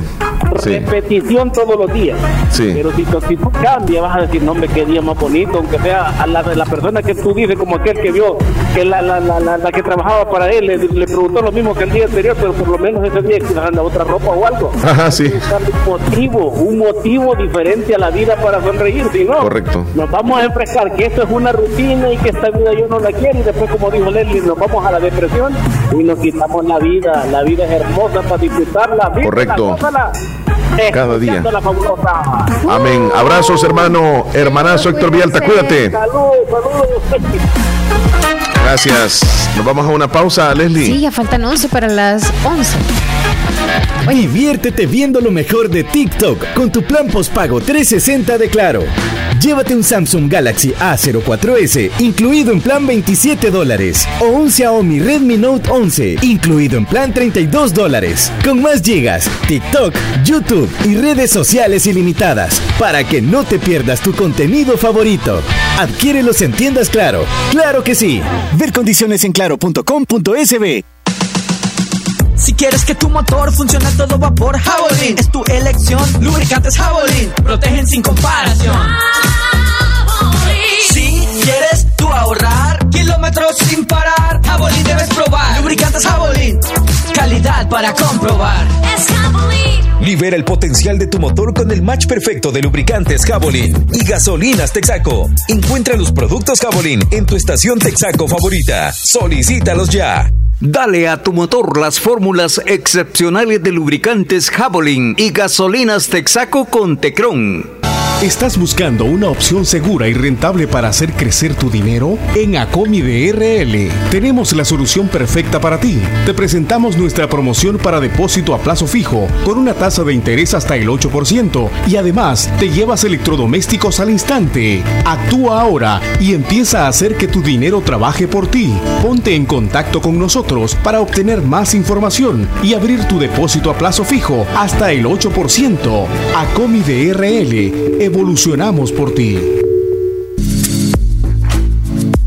Sí. repetición todos los días. Sí. Pero si tu actitud cambia, vas a decir, no, hombre, qué día más bonito, aunque sea a la, la persona que tú dices, como aquel que vio que la, la, la, la, que trabajaba para él le, le preguntó lo mismo que el día anterior, pero por lo menos ese día quizás anda otra ropa o algo. Ajá, sí. Un motivo, un motivo diferente a la vida para sonreír, si no, Correcto. nos vamos a enfrescar que esto es una rutina y que esta vida yo no la quiero y después como dijo Leslie, nos vamos a la depresión y nos quitamos la vida, la vida es hermosa para disfrutarla, Correcto. Cada día. Amén. Abrazos, hermano. Hermanazo Héctor Vialta, cuídate. Gracias. Nos vamos a una pausa, Leslie. Sí, ya faltan 11 para las 11. Diviértete viendo lo mejor de TikTok con tu plan postpago 360 de Claro. Llévate un Samsung Galaxy A04S incluido en plan 27 dólares o un Xiaomi Redmi Note 11 incluido en plan 32 dólares. Con más gigas, TikTok, YouTube y redes sociales ilimitadas para que no te pierdas tu contenido favorito. Adquiérelos en tiendas Claro. Claro que sí. Ver condiciones en claro.com.sb. Si quieres que tu motor funcione a todo vapor, Javelin es tu elección. Lubricantes Javelin protegen sin comparación. Si quieres tú ahorrar kilómetros sin parar, Javelin debes probar. Lubricantes Javelin, calidad para comprobar. Es Libera el potencial de tu motor con el match perfecto de lubricantes Javelin y gasolinas Texaco. Encuentra los productos Javelin en tu estación Texaco favorita. Solicítalos ya. Dale a tu motor las fórmulas excepcionales de lubricantes Javelin y gasolinas Texaco con Tecron. ¿Estás buscando una opción segura y rentable para hacer crecer tu dinero? En Acomi DRL tenemos la solución perfecta para ti. Te presentamos nuestra promoción para depósito a plazo fijo con una tasa de interés hasta el 8% y además te llevas electrodomésticos al instante. Actúa ahora y empieza a hacer que tu dinero trabaje por ti. Ponte en contacto con nosotros para obtener más información y abrir tu depósito a plazo fijo hasta el 8%. Acomi DRL, evolucionamos por ti.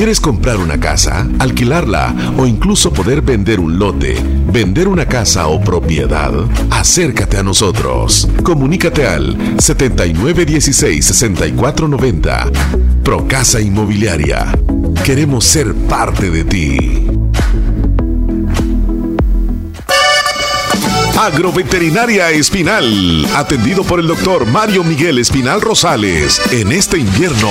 ¿Quieres comprar una casa, alquilarla o incluso poder vender un lote, vender una casa o propiedad? Acércate a nosotros. Comunícate al 7916-6490. Procasa Inmobiliaria. Queremos ser parte de ti. Agroveterinaria Espinal, atendido por el doctor Mario Miguel Espinal Rosales. En este invierno,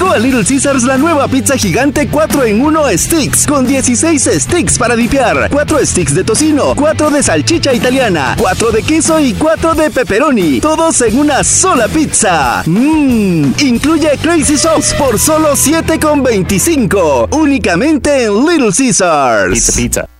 Llegó a Little Caesars la nueva pizza gigante 4 en 1 sticks con 16 sticks para dipear, 4 sticks de tocino, 4 de salchicha italiana, 4 de queso y 4 de pepperoni, todos en una sola pizza. Mmm, incluye Crazy Sauce por solo 7,25, únicamente en Little Caesars. Pizza, pizza.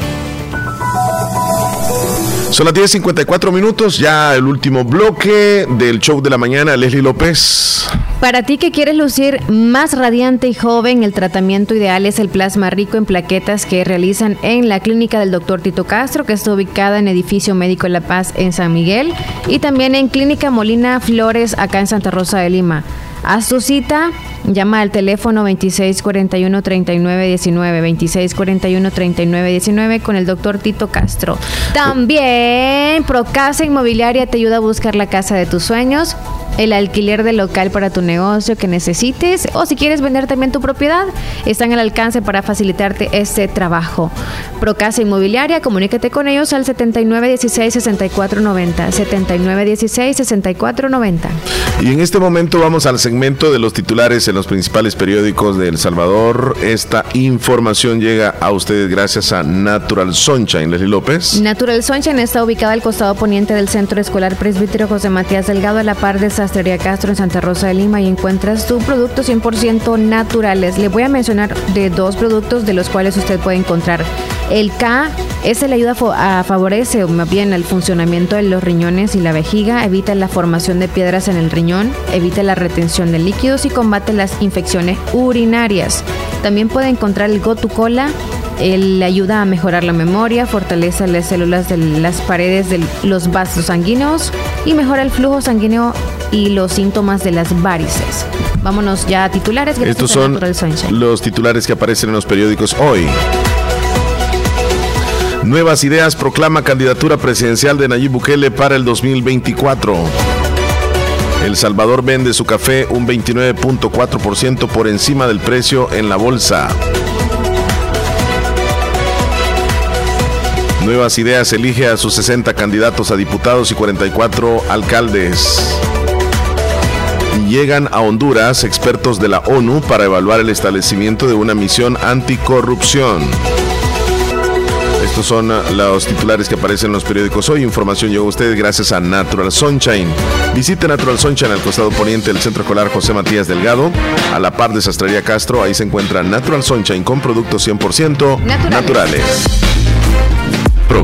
Son las 10.54 minutos, ya el último bloque del show de la mañana, Leslie López. Para ti que quieres lucir más radiante y joven, el tratamiento ideal es el plasma rico en plaquetas que realizan en la clínica del doctor Tito Castro, que está ubicada en Edificio Médico La Paz en San Miguel, y también en Clínica Molina Flores, acá en Santa Rosa de Lima. Haz tu cita, llama al teléfono 2641-3919, 2641-3919 con el doctor Tito Castro. También Procasa Inmobiliaria te ayuda a buscar la casa de tus sueños, el alquiler de local para tu negocio que necesites o si quieres vender también tu propiedad, están al alcance para facilitarte este trabajo. Procasa Inmobiliaria, comunícate con ellos al 7916-6490, 7916-6490. Y en este momento vamos al segmento de los titulares en los principales periódicos de El Salvador. Esta información llega a ustedes gracias a Natural Sunshine. Leslie López. Natural Sunshine está ubicada al costado poniente del Centro Escolar Presbítero José Matías Delgado a la par de Sastrería Castro en Santa Rosa de Lima y encuentras tus productos 100% naturales. Le voy a mencionar de dos productos de los cuales usted puede encontrar el K ese le ayuda a favorece más bien el funcionamiento de los riñones y la vejiga, evita la formación de piedras en el riñón, evita la retención de líquidos y combate las infecciones urinarias. También puede encontrar el Gotucola, él le ayuda a mejorar la memoria, fortalece las células de las paredes de los vasos sanguíneos y mejora el flujo sanguíneo y los síntomas de las varices. Vámonos ya a titulares. Estos son los titulares que aparecen en los periódicos hoy. Nuevas Ideas proclama candidatura presidencial de Nayib Bukele para el 2024. El Salvador vende su café un 29.4% por encima del precio en la bolsa. Nuevas Ideas elige a sus 60 candidatos a diputados y 44 alcaldes. Llegan a Honduras expertos de la ONU para evaluar el establecimiento de una misión anticorrupción. Estos son ah, los titulares que aparecen en los periódicos hoy. Información llegó a ustedes gracias a Natural Sunshine. Visite Natural Sunshine al costado poniente del Centro Escolar José Matías Delgado, a la par de Sastrería Castro. Ahí se encuentra Natural Sunshine con productos 100% naturales.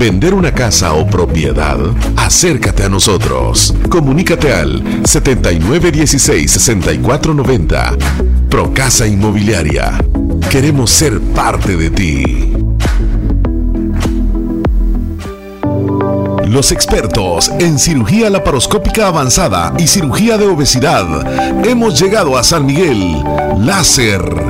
vender una casa o propiedad? Acércate a nosotros. Comunícate al 7916-6490. Procasa Inmobiliaria. Queremos ser parte de ti. Los expertos en cirugía laparoscópica avanzada y cirugía de obesidad. Hemos llegado a San Miguel. Láser.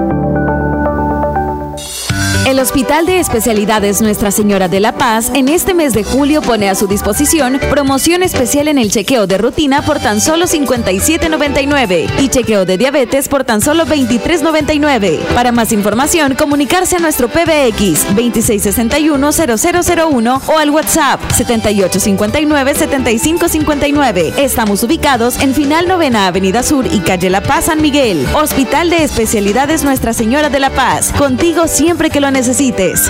Hospital de Especialidades Nuestra Señora de la Paz en este mes de julio pone a su disposición promoción especial en el chequeo de rutina por tan solo 57.99 y chequeo de diabetes por tan solo 23.99. Para más información, comunicarse a nuestro PBX 2661-0001 o al WhatsApp 7859-7559. Estamos ubicados en Final Novena Avenida Sur y Calle La Paz San Miguel. Hospital de Especialidades Nuestra Señora de la Paz. Contigo siempre que lo necesites necesites.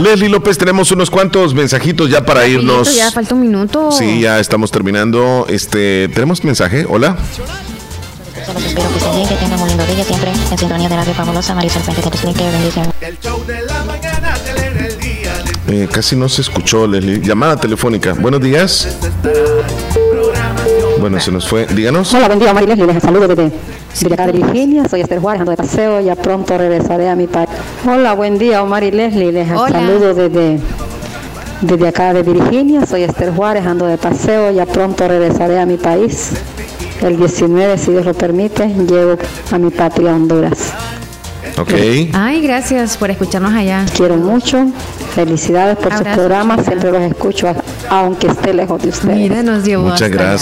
Leslie López, tenemos unos cuantos mensajitos ya para irnos. Ya falta un minuto. Sí, ya estamos terminando. Este, tenemos mensaje. Hola. Solo espero que estén bien, que tengan un lindo día siempre en sintonía de Radio Fabulosa Marisol Fuente de bendición. Eh, casi no se escuchó, Leslie. Llamada telefónica. Buenos días. Bueno, se nos fue. Díganos. Hola, buen día, Leslie. Les saludo desde, de Virginia. Soy Esther Juárez, ando de paseo. Ya pronto regresaré a mi país. Hola, buen día, Omar y Leslie. Les Hola. saludo desde Desde acá de Virginia, soy Esther Juárez, ando de paseo, ya pronto regresaré a mi país. El 19, si Dios lo permite, llego a mi patria Honduras. Ok. Ay, gracias por escucharnos allá. Quiero mucho. Felicidades por su Abrazo, programa, chica. siempre los escucho, aunque esté lejos de ustedes. Mira, nos llevó Muchas hasta allá.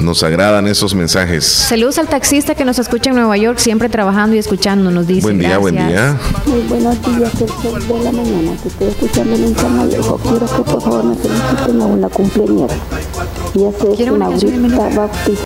Nos agradan esos mensajes. Saludos al taxista que nos escucha en Nueva York, siempre trabajando y escuchando, nos dice. Buen día, buen gracias. día. Muy buenos días, el sol de la mañana. Que estoy escuchando en Canalejo. Quiero que por favor me feliciten a una cumpleañera. Y ella se es Quiero una una Bautista